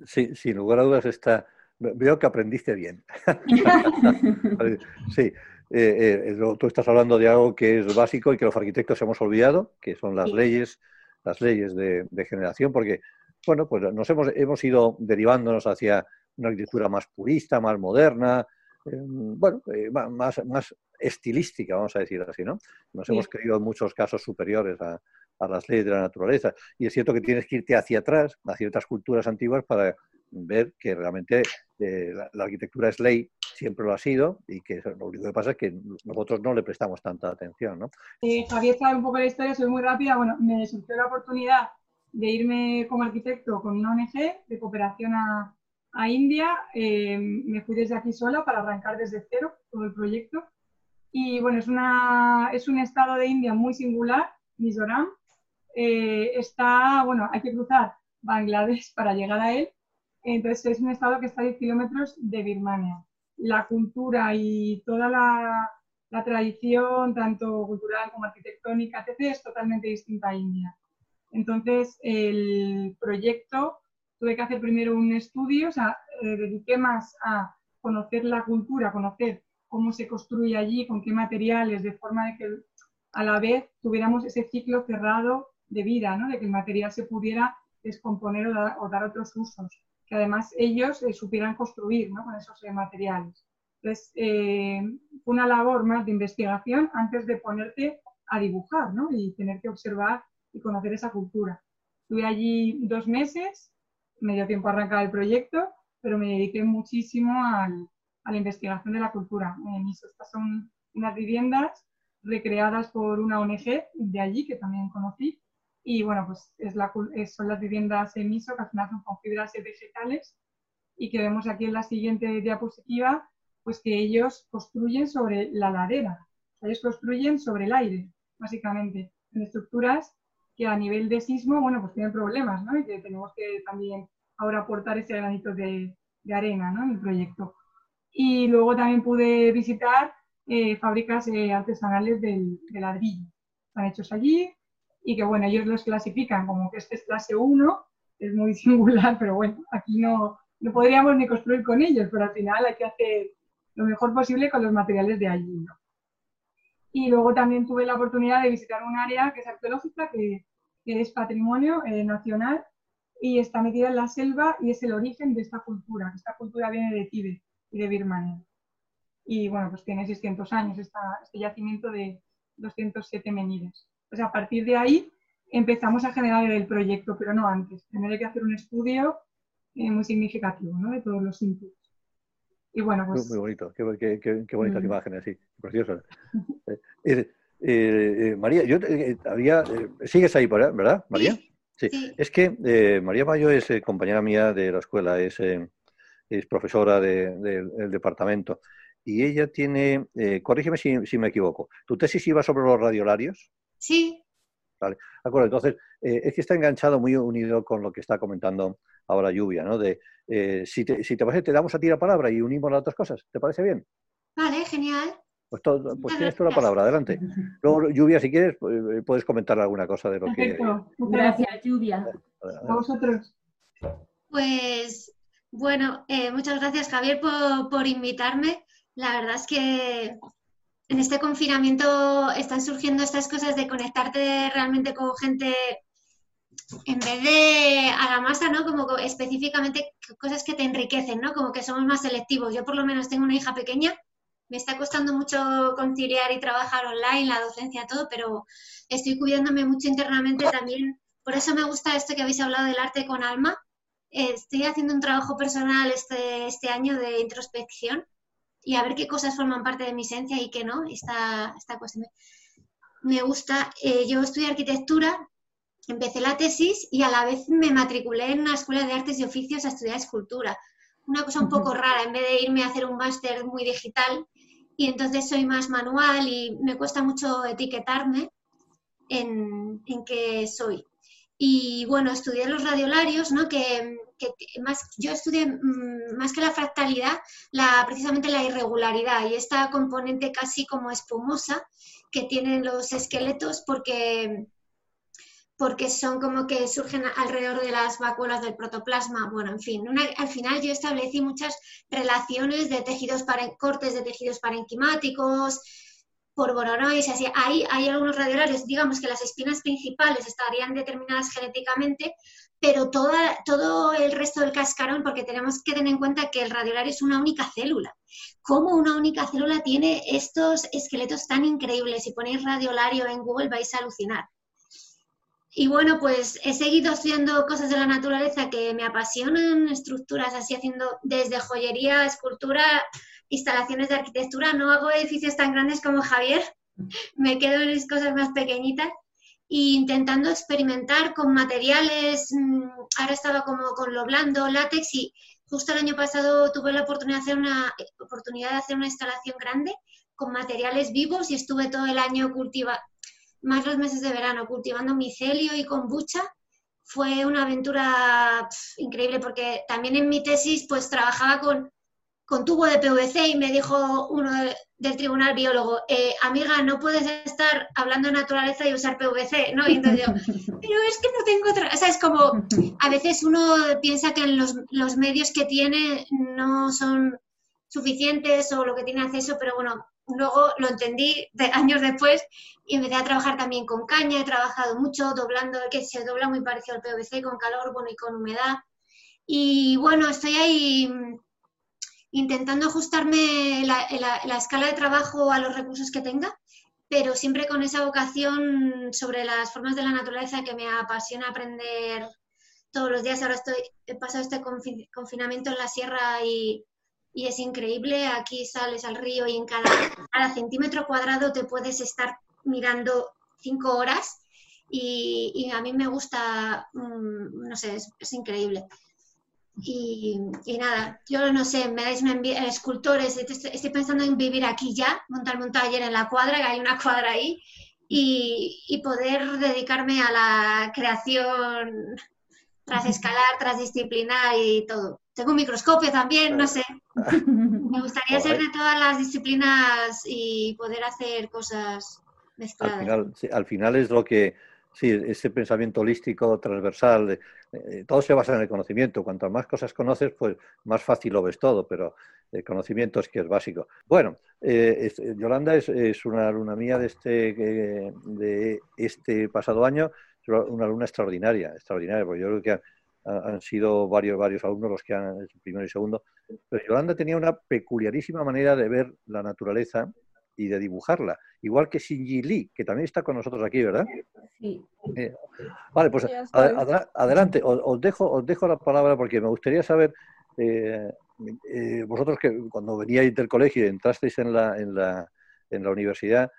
sí, sin lugar a dudas está... Veo que aprendiste bien. [laughs] sí, eh, eh, tú estás hablando de algo que es básico y que los arquitectos hemos olvidado, que son las leyes las leyes de, generación, porque, bueno, pues nos hemos, hemos ido derivándonos hacia una arquitectura más purista, más moderna, eh, bueno, eh, más, más estilística, vamos a decir así, ¿no? Nos hemos creído en muchos casos superiores a, a, las leyes de la naturaleza. Y es cierto que tienes que irte hacia atrás, a ciertas culturas antiguas, para ver que realmente eh, la, arquitectura es ley, siempre lo ha sido, y que lo único que pasa es que nosotros no le prestamos tanta atención. ¿no? Eh, Javier sabe un poco la historia, soy muy rápida. Bueno, me surgió la oportunidad de irme como arquitecto con una ONG de cooperación a, a India. Eh, me fui desde aquí sola para arrancar desde cero todo el proyecto. Y bueno, es, una, es un estado de India muy singular, Mizoram. Eh, está, bueno, hay que cruzar Bangladesh para llegar a él. Entonces es un estado que está a 10 kilómetros de Birmania. La cultura y toda la, la tradición, tanto cultural como arquitectónica, etc., es totalmente distinta a India. Entonces, el proyecto tuve que hacer primero un estudio, o sea, eh, dediqué más a conocer la cultura, conocer cómo se construye allí, con qué materiales, de forma de que a la vez tuviéramos ese ciclo cerrado de vida, ¿no? de que el material se pudiera descomponer o dar, otros usos, que además ellos eh, supieran construir ¿no? con esos eh, materiales. Entonces, fue una labor más de investigación antes de ponerte a dibujar ¿no? y tener que observar y conocer esa cultura. Estuve allí dos meses me dio tiempo a arrancar el proyecto, pero me dediqué muchísimo a la investigación de la cultura. estas son unas viviendas recreadas por una ONG de allí, que también conocí, y bueno, pues es la, son las viviendas en MISO, que al final son con fibras vegetales, y que vemos aquí en la siguiente diapositiva, pues que ellos construyen sobre la ladera, ellos construyen sobre el aire, básicamente, en estructuras que a nivel de sismo, bueno, pues tienen problemas, ¿no? Y que tenemos que también ahora aportar ese granito de, arena, ¿no? En el proyecto. Y luego también pude visitar eh, fábricas eh, artesanales del, ladrillo. Están hechos allí y que, bueno, ellos los clasifican como que este es clase 1, es muy [laughs] singular, pero bueno, aquí no, no podríamos ni construir con ellos, pero al final hay que hacer lo mejor posible con los materiales de allí, ¿no? Y luego también tuve la oportunidad de visitar un área que es arqueológica, que, es patrimonio eh, nacional y está metida en la selva y es el origen de esta cultura. Esta cultura viene de Tíbet y de Birmania. Y bueno, pues tiene 600 años este yacimiento de 207 menires. Pues a partir de ahí empezamos a generar el proyecto, pero no antes. Primero que hacer un estudio eh, muy significativo ¿no? de todos los inputs. Y bueno, pues... Muy bonito, qué, qué, bonitas mm. imágenes, sí, preciosas. [laughs] Eh, eh, María, yo había, sigues ahí, ¿verdad, María? Sí. Es que María Mayo es compañera mía de la escuela, es, es profesora del departamento y ella tiene, corrígeme si, si, me equivoco, ¿tu tesis iba sobre los radiolarios? Sí. Vale, de acuerdo. Entonces, es que está enganchado, muy unido con lo que está comentando ahora Lluvia, ¿no? De, eh, si, te, si te parece, te damos a ti la palabra y unimos las otras cosas. ¿Te parece bien? Vale, genial. Pues, pues tienes tú la palabra, adelante. Luego, Lluvia, si quieres, eh, puedes comentar alguna cosa de lo que... Gracias, Lluvia. A vosotros. Pues, bueno, eh, muchas gracias, Javier, por, por invitarme. La verdad es que en este confinamiento están surgiendo estas cosas de conectarte realmente con gente en vez de a la masa, ¿no? Como específicamente cosas que te enriquecen, ¿no? Como que somos más selectivos. Yo por lo menos tengo una hija pequeña, me está costando mucho conciliar y trabajar online, la docencia, todo, pero estoy cuidándome mucho internamente también. Por eso me gusta esto que habéis hablado del arte con alma. Estoy haciendo un trabajo personal este, este año de introspección y a ver qué cosas forman parte de mi esencia y qué no. Esta, esta cuestión me, gusta. Eh, yo estudio arquitectura empecé la tesis y a la vez me matriculé en una escuela de artes y oficios a estudiar escultura. Una cosa un poco rara, en vez de irme a hacer un máster muy digital, y entonces soy más manual y me cuesta mucho etiquetarme en, en qué soy. Y bueno, estudié los radiolarios, ¿no? que, más, yo estudié mm, más que la fractalidad, la, precisamente la irregularidad y esta componente casi como espumosa que tienen los esqueletos porque porque son como que surgen alrededor de las vacuolas del protoplasma. Bueno, en fin, al final yo establecí muchas relaciones de tejidos para, cortes de tejidos parenquimáticos, por así. Ahí hay algunos radiolarios, digamos que las espinas principales estarían determinadas genéticamente, pero toda, todo el resto del cascarón, porque tenemos que tener en cuenta que el radiolario es una única célula. ¿Cómo una única célula tiene estos esqueletos tan increíbles? Si ponéis radiolario en Google vais a alucinar. y bueno, pues he seguido haciendo cosas de la naturaleza que me apasionan, estructuras así haciendo desde joyería, escultura, instalaciones de arquitectura. No hago edificios tan grandes como Javier, me quedo en las cosas más pequeñitas e intentando experimentar con materiales. Mm, ahora estaba como con lo blando, látex y justo el año pasado tuve la oportunidad de hacer una, oportunidad de hacer una instalación grande con materiales vivos y estuve todo el año cultivando más los meses de verano, cultivando micelio y kombucha. Fue una aventura increíble porque también en mi tesis pues trabajaba con, con tubo de PVC y me dijo uno del tribunal biólogo, eh, amiga, no puedes estar hablando de naturaleza y usar PVC, ¿no? Y entonces yo, [laughs] pero es que no tengo otra... O sea, es como, a veces uno piensa que los, los medios que tiene no son suficientes o lo que tiene acceso, pero bueno, luego lo entendí de años después y empecé a trabajar también con caña, he trabajado mucho doblando, que se dobla muy parecido al PVC, con calor, bueno, y con humedad. Y bueno, estoy ahí intentando ajustarme la, la, escala de trabajo a los recursos que tenga, pero siempre con esa vocación sobre las formas de la naturaleza que me apasiona aprender todos los días. Ahora estoy, he pasado este confinamiento en la sierra y, y es increíble. Aquí sales al río y en cada, cada centímetro cuadrado te puedes estar mirando cinco horas y, a mí me gusta, mm, no sé, es, increíble. Y, nada, yo no sé, me dais escultores, estoy pensando en vivir aquí ya, montarme un taller en la cuadra, que hay una cuadra ahí, y, y poder dedicarme a la creación tras escalar, transdisciplinar y todo. Tengo un microscopio también, no sé. Me gustaría ser de todas las disciplinas y poder hacer cosas mezcladas. Al final, al final es lo que, sí, ese pensamiento holístico, transversal, eh, todo se basa en el conocimiento. Cuanto más cosas conoces, pues más fácil lo ves todo, pero el conocimiento es que es básico. Bueno, eh, Yolanda es, una alumna mía de este, de este pasado año, una alumna extraordinaria, extraordinaria, porque yo creo que han sido varios, varios alumnos los que han, primero y segundo, pero Yolanda tenía una peculiarísima manera de ver la naturaleza y de dibujarla, igual que Shinji Lee, que también está con nosotros aquí, ¿verdad? Sí. Eh, vale, pues adelante, os, dejo, os dejo la palabra porque me gustaría saber, eh, eh, vosotros que cuando veníais del colegio y entrasteis en la, en la, en la universidad,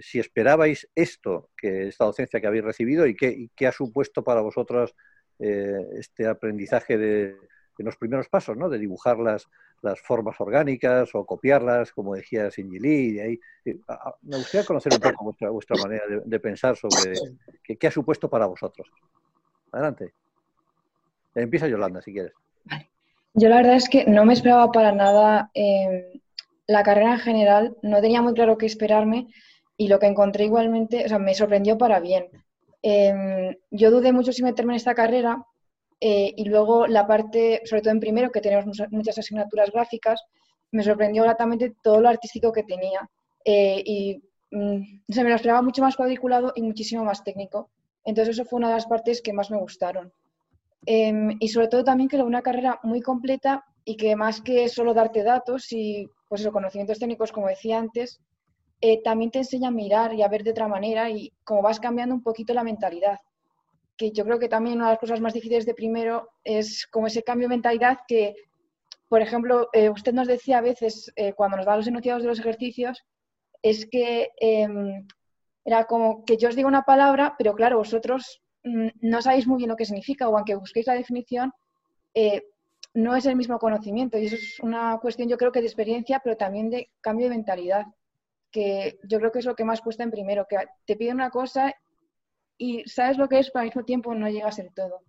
si esperabais esto, que esta docencia que habéis recibido y qué, y qué ha supuesto para vosotros este aprendizaje de, los primeros pasos, ¿no? de dibujar las, las formas orgánicas o copiarlas, como decía Singili. ahí, eh, me gustaría conocer un poco vuestra, vuestra manera de, pensar sobre qué, ha supuesto para vosotros. Adelante. Empieza Yolanda, si quieres. Yo la verdad es que no me esperaba para nada eh, la carrera en general, no tenía muy claro qué esperarme y lo que encontré igualmente, o sea, me sorprendió para bien. Em, yo dudé mucho si meterme en esta carrera eh, y luego la parte, sobre todo en primero, que tenemos muchas asignaturas gráficas, me sorprendió gratamente todo lo artístico que tenía. Eh, y mm, se me lo esperaba mucho más cuadriculado y muchísimo más técnico. Entonces eso fue una de las partes que más me gustaron. Em, y sobre todo también que era una carrera muy completa y que más que solo darte datos y pues esos conocimientos técnicos, como decía antes, eh, también te enseña a mirar y a ver de otra manera y como vas cambiando un poquito la mentalidad. Que yo creo que también una de las cosas más difíciles de primero es como ese cambio de mentalidad que, por ejemplo, eh, usted nos decía a veces eh, cuando nos da los enunciados de los ejercicios, es que em, era como que yo os digo una palabra, pero claro, vosotros mm, no sabéis muy bien lo que significa o aunque busquéis la definición, no es el mismo conocimiento. Y eso es una cuestión, yo creo que de experiencia, pero también de cambio de mentalidad que yo creo que es lo que más cuesta en primero, que te piden una cosa y sabes lo que es, pero al mismo tiempo no llegas del todo.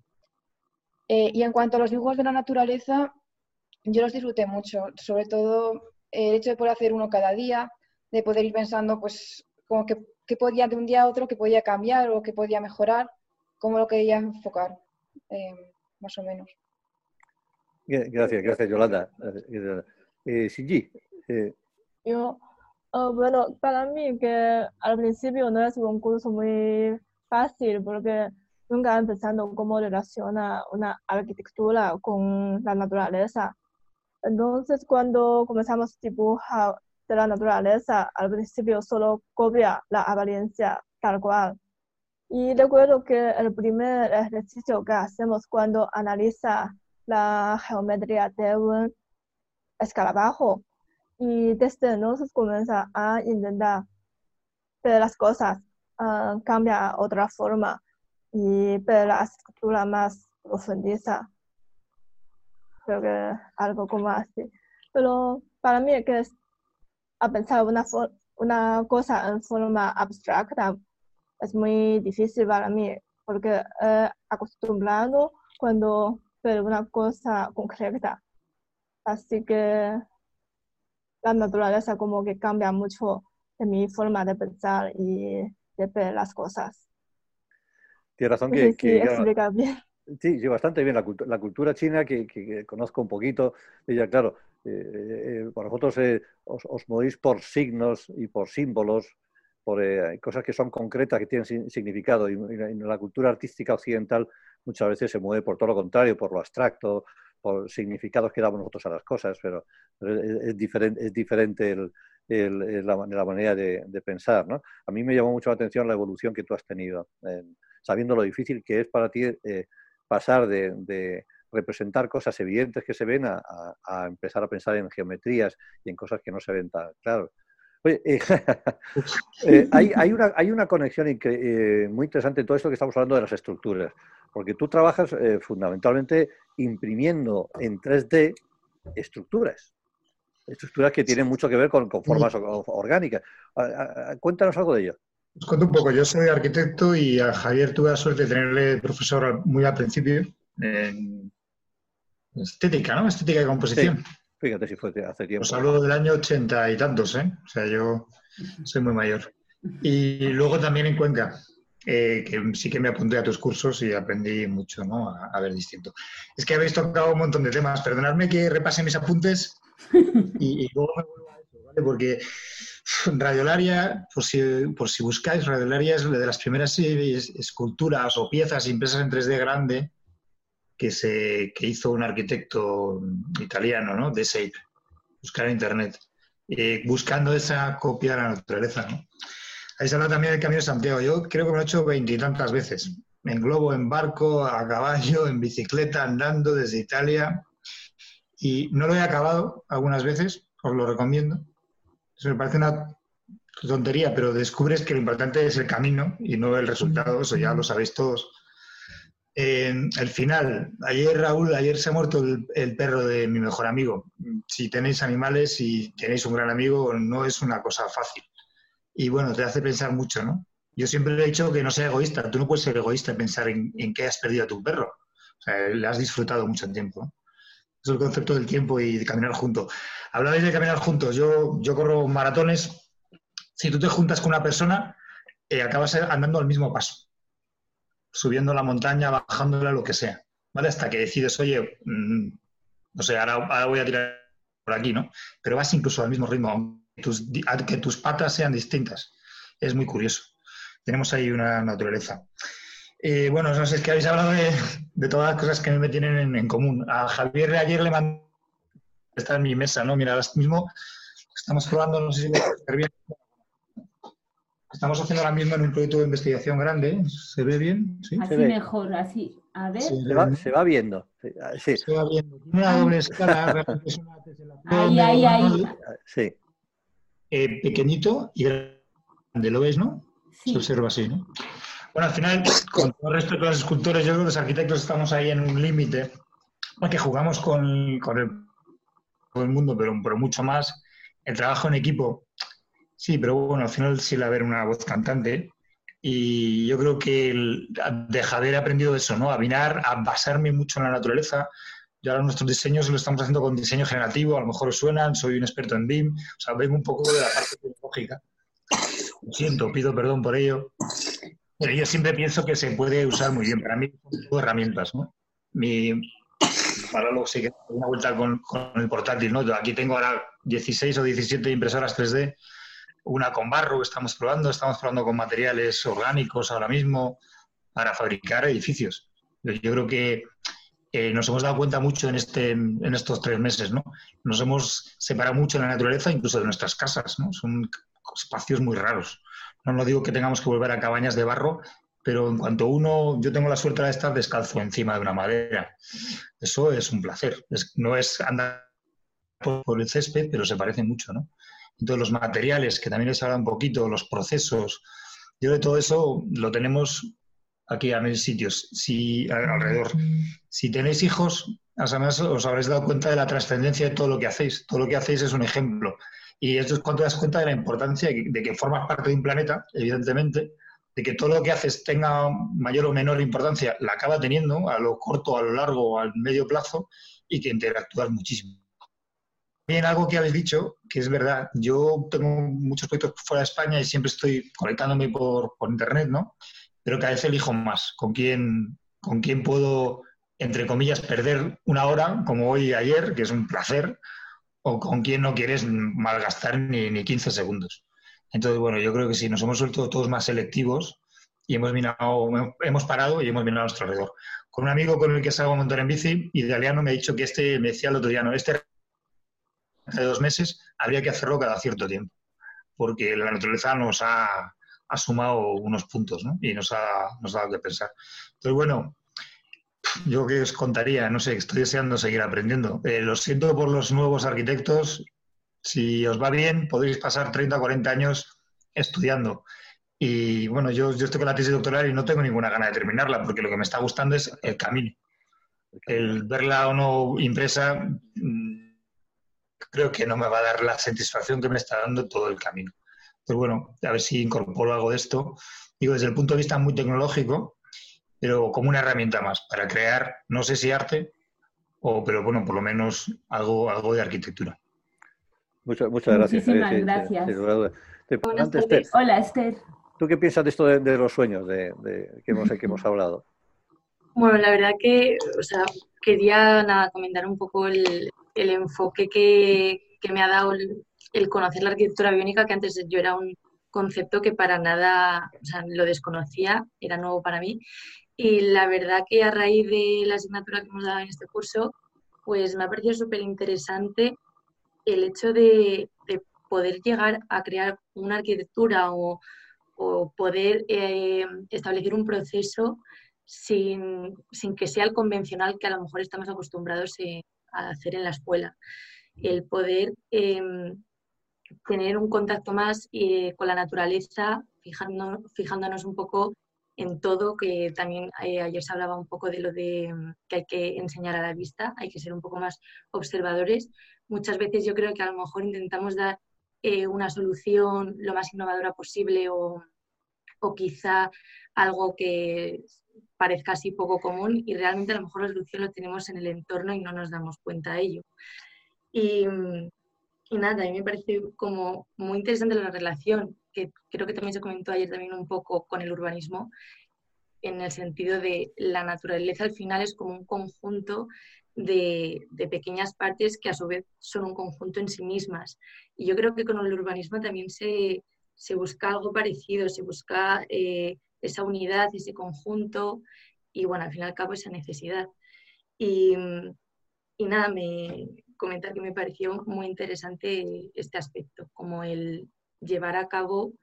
Eh, y en cuanto a los dibujos de la naturaleza, yo los disfruté mucho, sobre todo el hecho de poder hacer uno cada día, de poder ir pensando, pues, como que, podía de un día a otro, que podía cambiar o que podía mejorar, cómo lo quería enfocar, eh, más o menos. Gracias, gracias Yolanda. Eh, eh yo Oh, bueno, para mí que al principio no es un curso muy fácil porque nunca empezando cómo relaciona una arquitectura con la naturaleza. Entonces, cuando comenzamos a dibujar de la naturaleza, al principio solo copia la apariencia tal cual. Y recuerdo que el primer ejercicio que hacemos cuando analiza la geometría de un escarabajo y desde entonces comienza a intentar ver las cosas, uh, cambia a otra forma y ver la estructura más profundiza. Creo que algo como así. Pero para mí que es a pensar una, una cosa en forma abstracta es muy difícil para mí porque he acostumbrado cuando ver una cosa concreta. Así que la naturaleza como que cambia mucho de mi forma de pensar y de ver las cosas. Tienes razón que... Sí, explica bien. Sí, sí, bastante bien. La, la cultura china, que, conozco un poquito, ella, claro, eh, eh, para vosotros eh, os, os, movéis por signos y por símbolos, por cosas que son concretas, que tienen significado. Y, en la cultura artística occidental muchas veces se mueve por todo lo contrario, por lo abstracto, por significados que damos nosotros a las cosas, pero, es, diferente, es diferente el, la, manera de, pensar. ¿no? A mí me llamó mucho la atención la evolución que tú has tenido, sabiendo lo difícil que es para ti pasar de, representar cosas evidentes que se ven a, empezar a pensar en geometrías y en cosas que no se ven tan claro. Oye, eh, [laughs] eh, hay, una, hay, una, conexión eh, muy interesante en todo esto que estamos hablando de las estructuras, porque tú trabajas fundamentalmente imprimiendo en 3D estructuras, estructuras que tienen mucho que ver con, formas orgánicas. Cuéntanos algo de ello. Os cuento un poco. Yo soy arquitecto y a Javier tuve la suerte de tenerle profesor muy al principio en estética, ¿no? Estética y composición. Fíjate si fue hace tiempo. Os hablo del año ochenta y tantos, ¿eh? O sea, yo soy muy mayor. Y luego también en Cuenca, eh, que sí que me apunté a tus cursos y aprendí mucho, ¿no? A, ver distinto. Es que habéis tocado un montón de temas. Perdonadme que repase mis apuntes [laughs] y, y luego me vuelvo a eso, ¿vale? Porque Radiolaria, por si, por si buscáis, Radiolaria es de las primeras esculturas o piezas impresas en 3D grande que, se, que hizo un arquitecto italiano, ¿no? De Shape. Buscar en internet. Eh, buscando esa copia de la naturaleza, ¿no? Ahí se habla también del Camino de Santiago. Yo creo que me lo he hecho veintitantas veces. En globo, en barco, a caballo, en bicicleta, andando desde Italia. Y no lo he acabado algunas veces, os lo recomiendo eso me parece una tontería, pero descubres que lo importante es el camino y no el resultado, eso ya lo sabéis todos. el final, ayer Raúl, ayer se ha muerto el, perro de mi mejor amigo. Si tenéis animales y tenéis un gran amigo, no es una cosa fácil. Y bueno, te hace pensar mucho, ¿no? Yo siempre he dicho que no sea egoísta. Tú no puedes ser egoísta y pensar en, en que has perdido a tu perro. O sea, le has disfrutado mucho tiempo. Es el concepto del tiempo y de caminar juntos. Hablabais de caminar juntos. Yo, yo corro maratones. Si tú te juntas con una persona, eh, acabas andando al mismo paso. Subiendo la montaña, bajándola, lo que sea. ¿Vale? Hasta que decides, oye, mm, no sé, ahora, voy a tirar por aquí, ¿no? Pero vas incluso al mismo ritmo, tus, que tus patas sean distintas. Es muy curioso. Tenemos ahí una naturaleza. Eh, bueno, no sé, es que habéis hablado de, todas las cosas que me tienen en, común. A Javier ayer le mandé, está en mi mesa, ¿no? Mira, ahora mismo estamos probando, no sé si lo bien. Estamos haciendo ahora mismo en un proyecto de investigación grande. ¿Se ve bien? ¿Sí? Así mejor, así. A ver. se, va, viendo. Sí. Se va viendo. Tiene una doble escala. ahí, ahí, ahí. Sí. Eh, pequeñito y grande. ¿Lo ves, no? Se observa así, ¿no? Bueno, al final, con todo el resto de los escultores, yo creo que los arquitectos estamos ahí en un límite, porque jugamos con, con el, mundo, pero, pero mucho más. El trabajo en equipo, sí, pero bueno, al final sí la haber una voz cantante. Y yo creo que el, de he aprendido eso, ¿no? A mirar, a basarme mucho en la naturaleza. Yo ahora nuestros diseños lo estamos haciendo con diseño generativo, a lo mejor os suenan, soy un experto en BIM, o sea, vengo un poco de la parte tecnológica. Lo siento, pido perdón por ello yo siempre pienso que se puede usar muy bien. Para mí son herramientas, ¿no? Mi, para luego sí que una vuelta con, el portátil, ¿no? Aquí tengo ahora 16 o 17 impresoras 3D, una con barro que estamos probando, estamos probando con materiales orgánicos ahora mismo para fabricar edificios. Yo creo que eh, nos hemos dado cuenta mucho en, este, en estos tres meses, ¿no? Nos hemos separado mucho de la naturaleza, incluso de nuestras casas, ¿no? Son espacios muy raros. No, no digo que tengamos que volver a cabañas de barro, pero en cuanto uno, yo tengo la suerte de estar descalzo encima de una madera, eso es un placer. no es andar por, el césped, pero se parece mucho, ¿no? Entonces los materiales, que también les habla un poquito, los procesos, yo de todo eso lo tenemos aquí a mil sitios, si, alrededor. Si tenéis hijos, además os habréis dado cuenta de la trascendencia de todo lo que hacéis. Todo lo que hacéis es un ejemplo. Y esto es cuando te das cuenta de la importancia de que formas parte de un planeta, evidentemente, de que todo lo que haces tenga mayor o menor importancia, la acaba teniendo a lo corto, a lo largo, al medio plazo y que interactúas muchísimo. Bien, algo que habéis dicho, que es verdad, yo tengo muchos proyectos fuera de España y siempre estoy conectándome por, internet, ¿no? Pero cada vez elijo más con quién, con quién puedo, entre comillas, perder una hora, como hoy y ayer, que es un placer, o con quién no quieres malgastar ni, ni 15 segundos. Entonces, bueno, yo creo que sí, nos hemos vuelto todos más selectivos y hemos, mirado, hemos parado y hemos mirado a nuestro alrededor. Con un amigo con el que salgo a montar en bici, italiano, me ha dicho que este, me decía el otro día, no, este de dos meses habría que hacerlo cada cierto tiempo, porque la naturaleza nos ha, sumado unos puntos ¿no? y nos ha, nos ha dado que pensar. Entonces, bueno, yo que os contaría, no sé, estoy deseando seguir aprendiendo. Eh, lo siento por los nuevos arquitectos, si os va bien, podéis pasar 30 o 40 años estudiando. Y bueno, yo, yo estoy con la tesis doctoral y no tengo ninguna gana de terminarla, porque lo que me está gustando es el camino. El verla o no impresa, mm, creo que no me va a dar la satisfacción que me está dando todo el camino. Pero bueno, a ver si incorporo algo de esto. Digo, desde el punto de vista muy tecnológico, pero como una herramienta más para crear, no sé si arte, o, pero bueno, por lo menos algo, algo de arquitectura. Muchas, muchas gracias. Muchísimas gracias. Hola, Esther. ¿Tú qué piensas de esto de, los sueños de, que, hemos, que hemos hablado? Bueno, la verdad que, o sea, quería nada, comentar un poco el, el enfoque que, que, me ha dado el, conocer la arquitectura biónica, que antes yo era un concepto que para nada, o lo desconocía, era nuevo para mí. Y la verdad que a raíz de la asignatura que hemos dado en este curso, pues me ha parecido súper interesante el hecho de, poder llegar a crear una arquitectura o, poder eh, establecer un proceso sin, que sea el convencional que a lo mejor estamos acostumbrados eh, a hacer en la escuela. El poder em, tener un contacto más eh, con la naturaleza, fijándonos un poco en todo, que también ayer se hablaba un poco de lo de que hay que enseñar a la vista, hay que ser un poco más observadores, muchas veces yo creo que a lo mejor intentamos dar eh, una solución lo más innovadora posible o, quizá algo que parezca así poco común y realmente a lo mejor la solución lo tenemos en el entorno y no nos damos cuenta de ello. Y, nada, a mí me parece como muy interesante la relación, que creo que también se comentó ayer también un poco con el urbanismo, en el sentido de la naturaleza al final es como un conjunto de, pequeñas partes que a su vez son un conjunto en sí mismas. Y yo creo que con el urbanismo también se, busca algo parecido, se busca eh, esa unidad, ese conjunto y bueno, al fin y al cabo esa necesidad. Y, nada, me comentar que me pareció muy interesante este aspecto, como el llevar a cabo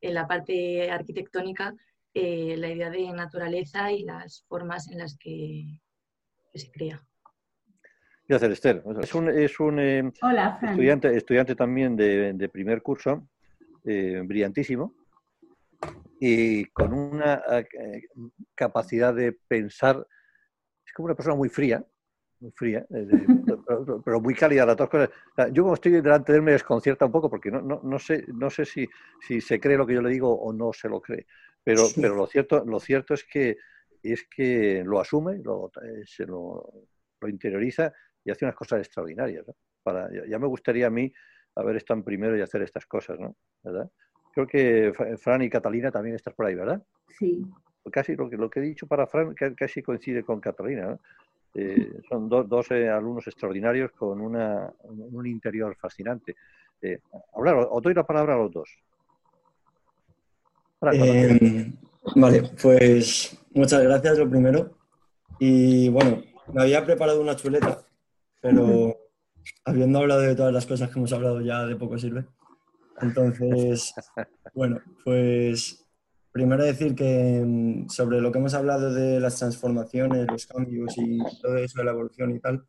en la parte arquitectónica eh, la idea de naturaleza y las formas en las que se crea. Gracias, Esther. Es un, es un eh, estudiante, estudiante también de, primer curso, eh, brillantísimo, y con una eh, capacidad de pensar, es como una persona muy fría, muy fría, pero, muy cálida las dos cosas. yo como estoy delante de él me desconcierta un poco porque no, no, no sé, no sé si, si, se cree lo que yo le digo o no se lo cree, pero, pero lo, cierto, lo cierto es que es que lo asume, lo, se lo, lo, interioriza y hace unas cosas extraordinarias. Para, ya, me gustaría a mí haber estado en primero y hacer estas cosas, ¿no? ¿verdad? Creo que Fran y Catalina también estás por ahí, ¿verdad? Sí. Casi lo que, lo que he dicho para Fran casi coincide con Catalina. ¿no? Eh, son dos eh, alumnos extraordinarios con una, un interior fascinante. Eh, hablar, os doy la palabra a los dos. Vale, pues muchas gracias lo primero. Y bueno, me había preparado una chuleta, pero [laughs] habiendo hablado de todas las cosas que hemos hablado ya de poco sirve. Entonces, [laughs] bueno, pues primero decir que mm, sobre lo que hemos hablado de las transformaciones, los cambios y todo eso de la evolución y tal,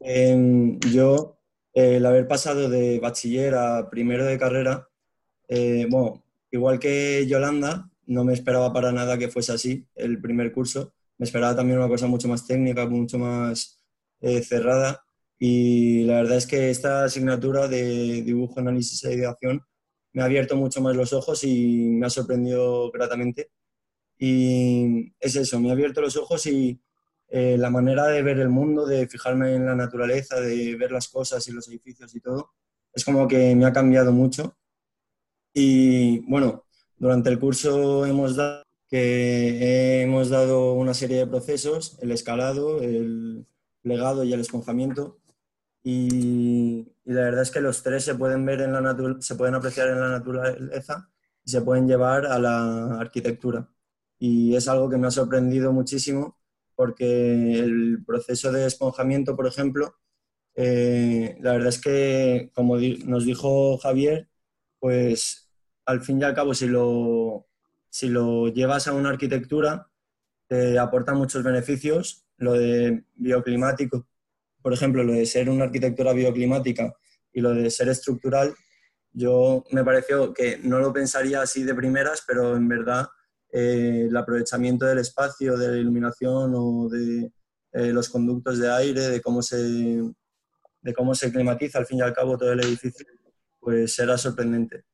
em, yo, el haber pasado de bachiller a primero de carrera, eh, bueno, igual que Yolanda, no me esperaba para nada que fuese así el primer curso. Me esperaba también una cosa mucho más técnica, mucho más eh, cerrada. Y la verdad es que esta asignatura de dibujo, análisis e ideación me ha abierto mucho más los ojos y me ha sorprendido gratamente. Y es eso, me ha abierto los ojos y eh, la manera de ver el mundo, de fijarme en la naturaleza, de ver las cosas y los edificios y todo, es como que me ha cambiado mucho. Y bueno, durante el curso hemos dado, que hemos dado una serie de procesos, el escalado, el plegado y el esponjamiento. Y, la verdad es que los tres se pueden ver en la se pueden apreciar en la naturaleza y se pueden llevar a la arquitectura. Y es algo que me ha sorprendido muchísimo porque el proceso de esponjamiento, por ejemplo, eh, la verdad es que, como nos dijo Javier, pues al fin y al cabo, si lo, si lo llevas a una arquitectura, te aporta muchos beneficios. Lo de bioclimático, por ejemplo, lo de ser una arquitectura bioclimática y lo de ser estructural, yo me pareció que no lo pensaría así de primeras, pero en verdad eh, el aprovechamiento del espacio, de la iluminación o de eh, los conductos de aire, de cómo, se, de cómo se climatiza al fin y al cabo todo el edificio, pues era sorprendente.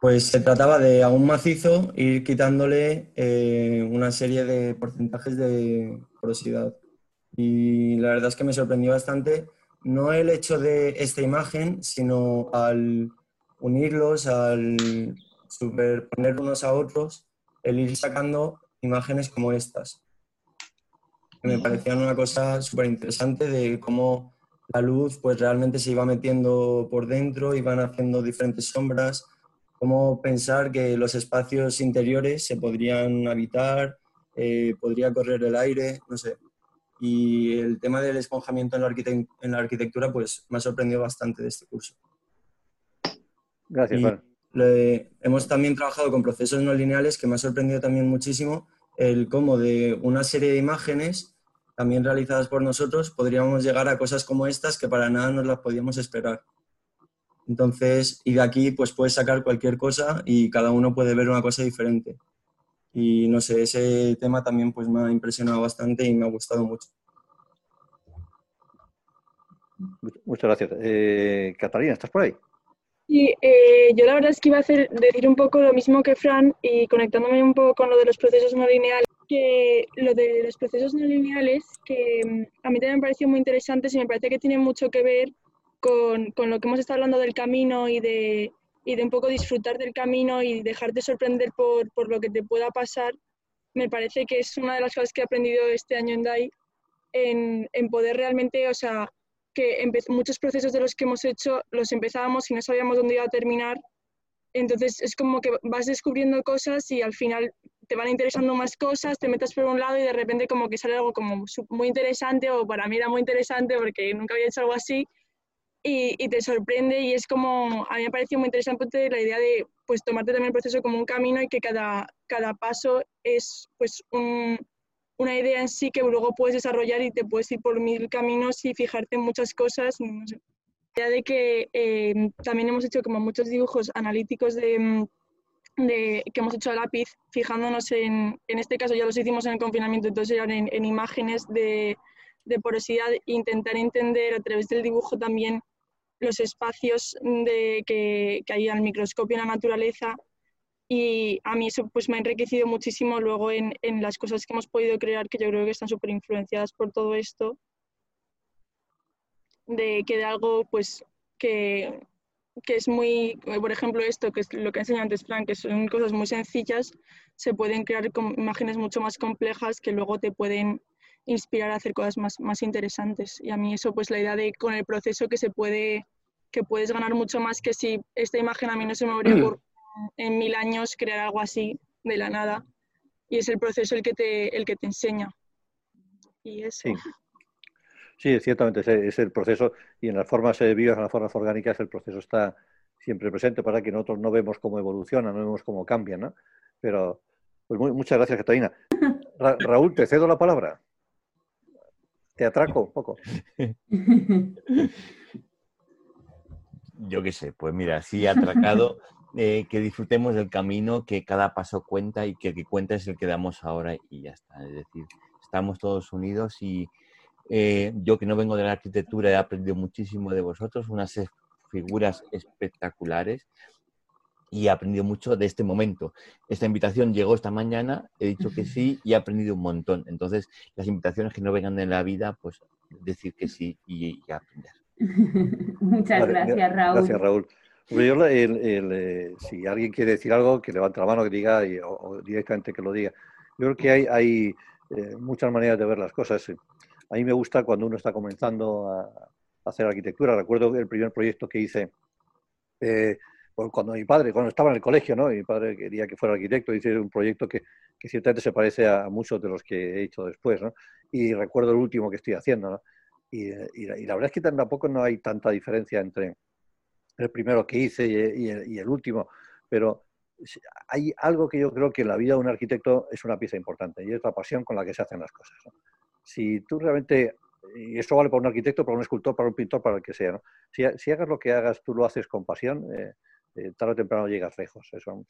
Pues se trataba de a un macizo ir quitándole eh, una serie de porcentajes de porosidad. Y la verdad es que me sorprendió bastante, no el hecho de esta imagen, sino al unirlos, al superponer unos a otros, el ir sacando imágenes como estas. Me parecían una cosa súper interesante de cómo la luz pues realmente se iba metiendo por dentro, iban haciendo diferentes sombras, cómo pensar que los espacios interiores se podrían habitar, eh, podría correr el aire, no sé. Y el tema del esponjamiento en la, en la arquitectura pues me ha sorprendido bastante de este curso. Gracias, Juan hemos también trabajado con procesos no lineales que me ha sorprendido también muchísimo el cómo de una serie de imágenes también realizadas por nosotros podríamos llegar a cosas como estas que para nada nos las podíamos esperar. Entonces, y de aquí pues puedes sacar cualquier cosa y cada uno puede ver una cosa diferente. Y no sé, ese tema también pues me ha impresionado bastante y me ha gustado mucho. Muchas gracias. Eh, Catalina, ¿estás por ahí? Sí, eh, yo la verdad es que iba a hacer, decir un poco lo mismo que Fran y conectándome un poco con lo de los procesos no lineales, que lo de los procesos no lineales, que mm, a mí también me pareció muy interesante y me parece que tiene mucho que ver con, con lo que hemos estado hablando del camino y de, y de un poco disfrutar del camino y dejarte sorprender por, por, lo que te pueda pasar, me parece que es una de las cosas que he aprendido este año en DAI, en, en poder realmente, o sea, que muchos procesos de los que hemos hecho los empezábamos y no sabíamos dónde iba a terminar. Entonces es como que vas descubriendo cosas y al final te van interesando más cosas, te metes por un lado y de repente como que sale algo como muy interesante o para mí era muy interesante porque nunca había hecho algo así y, y te sorprende y es como, a mí me pareció muy interesante la idea de pues tomarte también el proceso como un camino y que cada, cada paso es pues un, una idea en sí que luego puedes desarrollar y te puedes ir por mil caminos y fijarte en muchas cosas. No sé. La idea de que eh, también hemos hecho como muchos dibujos analíticos de, de, que hemos hecho a lápiz, fijándonos en, en este caso ya los hicimos en el confinamiento, entonces eran en, en imágenes de, de porosidad, e intentar entender a través del dibujo también los espacios de, que, que hay al microscopio en la naturaleza y a mí eso pues me ha enriquecido muchísimo luego en, en las cosas que hemos podido crear, que yo creo que están súper influenciadas por todo esto, de que de algo pues que, que, es muy, por ejemplo esto, que es lo que enseñado antes Frank, que son cosas muy sencillas, se pueden crear imágenes mucho más complejas que luego te pueden inspirar a hacer cosas más, más interesantes. Y a mí eso pues la idea de con el proceso que se puede, que puedes ganar mucho más que si esta imagen a mí no se me habría ocurrido en mil años crear algo así de la nada. Y es el proceso el que te, el que te enseña. Y eso. Sí. Sí, ciertamente es el proceso y en las formas vivas, en las formas orgánicas, el proceso está siempre presente para que nosotros no vemos cómo evoluciona, no vemos cómo cambian, ¿no? Pero, pues muchas gracias, Catalina. Raúl, te cedo la palabra. Te atraco un poco. [laughs] Yo qué sé, pues mira, sí atracado, [laughs] eh, que disfrutemos del camino, que cada paso cuenta y que el que cuenta es el que damos ahora y ya está. Es decir, estamos todos unidos y eh, yo que no vengo de la arquitectura he aprendido muchísimo de vosotros, unas figuras espectaculares y he aprendido mucho de este momento. Esta invitación llegó esta mañana, he dicho que sí y he aprendido un montón. Entonces, las invitaciones que no vengan en la vida, pues decir que sí y, aprender. [laughs] Muchas gracias, Raúl. Gracias, Raúl. Eh, si alguien quiere decir algo, que levante la mano, que diga, o, directamente que lo diga. Yo creo que hay, hay eh, muchas maneras de ver las cosas. A mí me gusta cuando uno está comenzando a, hacer arquitectura. Recuerdo el primer proyecto que hice eh, cuando mi padre, cuando estaba en el colegio, ¿no? mi padre quería que fuera arquitecto, hice un proyecto que, que, ciertamente se parece a muchos de los que he hecho después, ¿no? Y recuerdo el último que estoy haciendo, ¿no? Y, y, la, verdad es que tampoco no hay tanta diferencia entre el primero que hice y, y el último, pero hay algo que yo creo que en la vida de un arquitecto es una pieza importante y es la pasión con la que se hacen las cosas. ¿no? Si tú realmente y esto vale para un arquitecto, para un escultor, para un pintor, para el que sea. ¿no? Si, si, hagas lo que hagas, tú lo haces con pasión, eh, eh, tarde o temprano llegas lejos. Eso.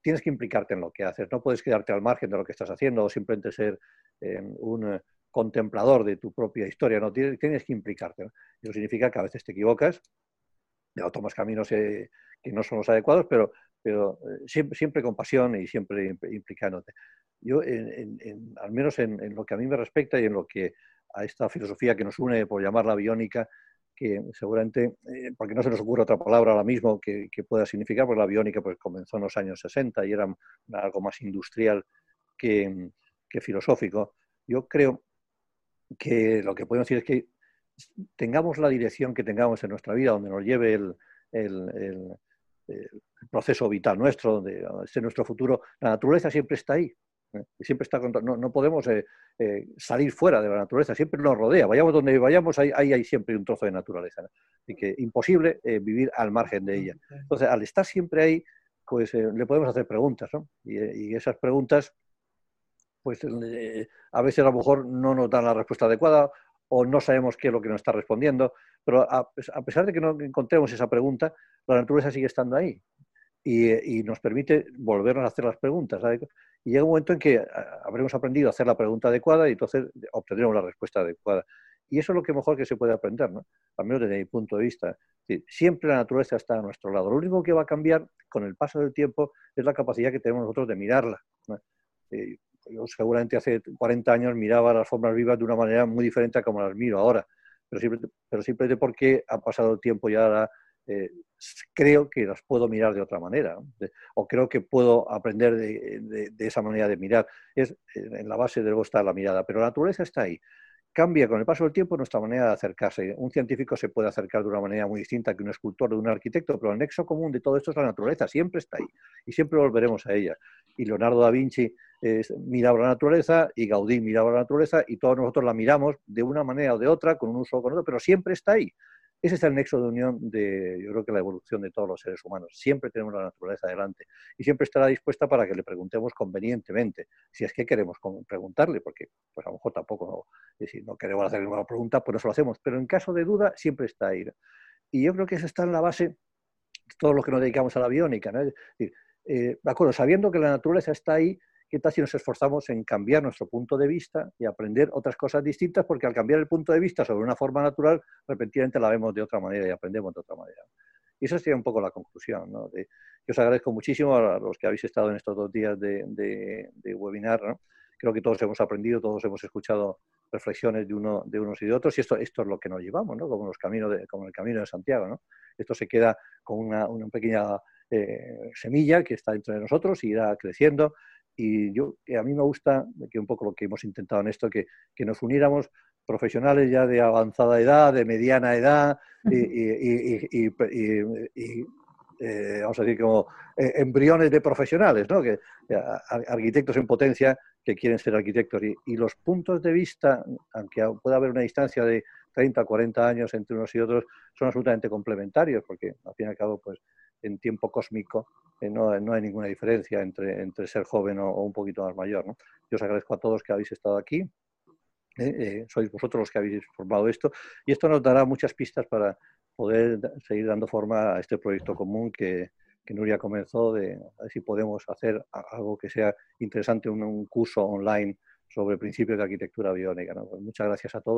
tienes que implicarte en lo que haces, no puedes quedarte al margen de lo que estás haciendo o simplemente ser eh, un contemplador de tu propia historia, no tienes, tienes que implicarte. Eso significa que a veces te equivocas, o tomas caminos que no son los adecuados, pero, pero siempre, siempre con pasión y siempre implicándote. Yo, al menos en, lo que a mí me respecta y en lo que a esta filosofía que nos une por llamarla biónica, que seguramente, eh, porque no se nos ocurre otra palabra ahora mismo que, pueda significar, porque la biónica pues, comenzó en los años 60 y era algo más industrial que, filosófico. Yo creo que lo que podemos decir es que tengamos la dirección que tengamos en nuestra vida, donde nos lleve el, el proceso vital nuestro, donde esté nuestro futuro, la naturaleza siempre está ahí. ¿Eh? siempre está no, no podemos eh, eh, salir fuera de la naturaleza, siempre nos rodea. Vayamos donde vayamos, ahí, hay siempre un trozo de naturaleza. Y que imposible vivir al margen de ella. Entonces, al estar siempre ahí, pues le podemos hacer preguntas, ¿no? Y, esas preguntas, pues a veces a lo mejor no nos dan la respuesta adecuada o no sabemos qué es lo que nos está respondiendo, pero a, pesar de que no encontremos esa pregunta, la naturaleza sigue estando ahí y, nos permite volvernos a hacer las preguntas. Y llega un momento en que habremos aprendido a hacer la pregunta adecuada y entonces obtendremos la respuesta adecuada. Y eso es lo que mejor que se puede aprender, ¿no? al menos desde mi punto de vista. Siempre la naturaleza está a nuestro lado. Lo único que va a cambiar con el paso del tiempo es la capacidad que tenemos nosotros de mirarla. yo seguramente hace 40 años miraba las formas vivas de una manera muy diferente a como las miro ahora, pero, pero simplemente porque ha pasado el tiempo y ahora eh, creo que las puedo mirar de otra manera, o creo que puedo aprender de, esa manera de mirar. Es, en la base de luego está la mirada, pero la naturaleza está ahí. Cambia con el paso del tiempo nuestra manera de acercarse. Un científico se puede acercar de una manera muy distinta que un escultor o un arquitecto, pero el nexo común de todo esto es la naturaleza, siempre está ahí y siempre volveremos a ella. Y Leonardo da Vinci miraba la naturaleza y Gaudí miraba la naturaleza y todos nosotros la miramos de una manera o de otra, con un uso o con otro, pero siempre está ahí. Ese es el nexo de unión de, yo creo que la evolución de todos los seres humanos. Siempre tenemos la naturaleza delante y siempre estará dispuesta para que le preguntemos convenientemente, si es que queremos preguntarle, porque pues a lo mejor tampoco, no, si no queremos hacer ninguna pregunta, pues no se lo hacemos, pero en caso de duda siempre está ahí. Y yo creo que eso está en la base de todo lo que nos dedicamos a la biónica. ¿no? Es decir, eh, de acuerdo, sabiendo que la naturaleza está ahí, ¿Qué tal si nos esforzamos en cambiar nuestro punto de vista y aprender otras cosas distintas? Porque al cambiar el punto de vista sobre una forma natural, repentinamente la vemos de otra manera y aprendemos de otra manera. Y esa sería un poco la conclusión. ¿no? yo os agradezco muchísimo a los que habéis estado en estos dos días de, webinar. Creo que todos hemos aprendido, todos hemos escuchado reflexiones de, uno, de unos y de otros, y esto, esto es lo que nos llevamos, ¿no? como, los caminos de, como el camino de Santiago. ¿no? Esto se queda con una, pequeña eh, semilla que está dentro de nosotros y irá creciendo y yo, a mí me gusta, que un poco lo que hemos intentado en esto, que, que nos uniéramos profesionales ya de avanzada edad, de mediana edad, y, eh, vamos a decir, como eh, embriones de profesionales, ¿no? que, arquitectos en potencia que quieren ser arquitectos. Y, los puntos de vista, aunque pueda haber una distancia de 30, 40 años entre unos y otros, son absolutamente complementarios, porque al fin y al cabo, pues en tiempo cósmico eh, no, hay ninguna diferencia entre, entre ser joven o, un poquito más mayor. ¿no? Yo os agradezco a todos que habéis estado aquí. Eh, sois vosotros los que habéis formado esto y esto nos dará muchas pistas para poder seguir dando forma a este proyecto común que, que Nuria comenzó, de si podemos hacer algo que sea interesante, un, curso online sobre principios de arquitectura biónica. Pues muchas gracias a todos.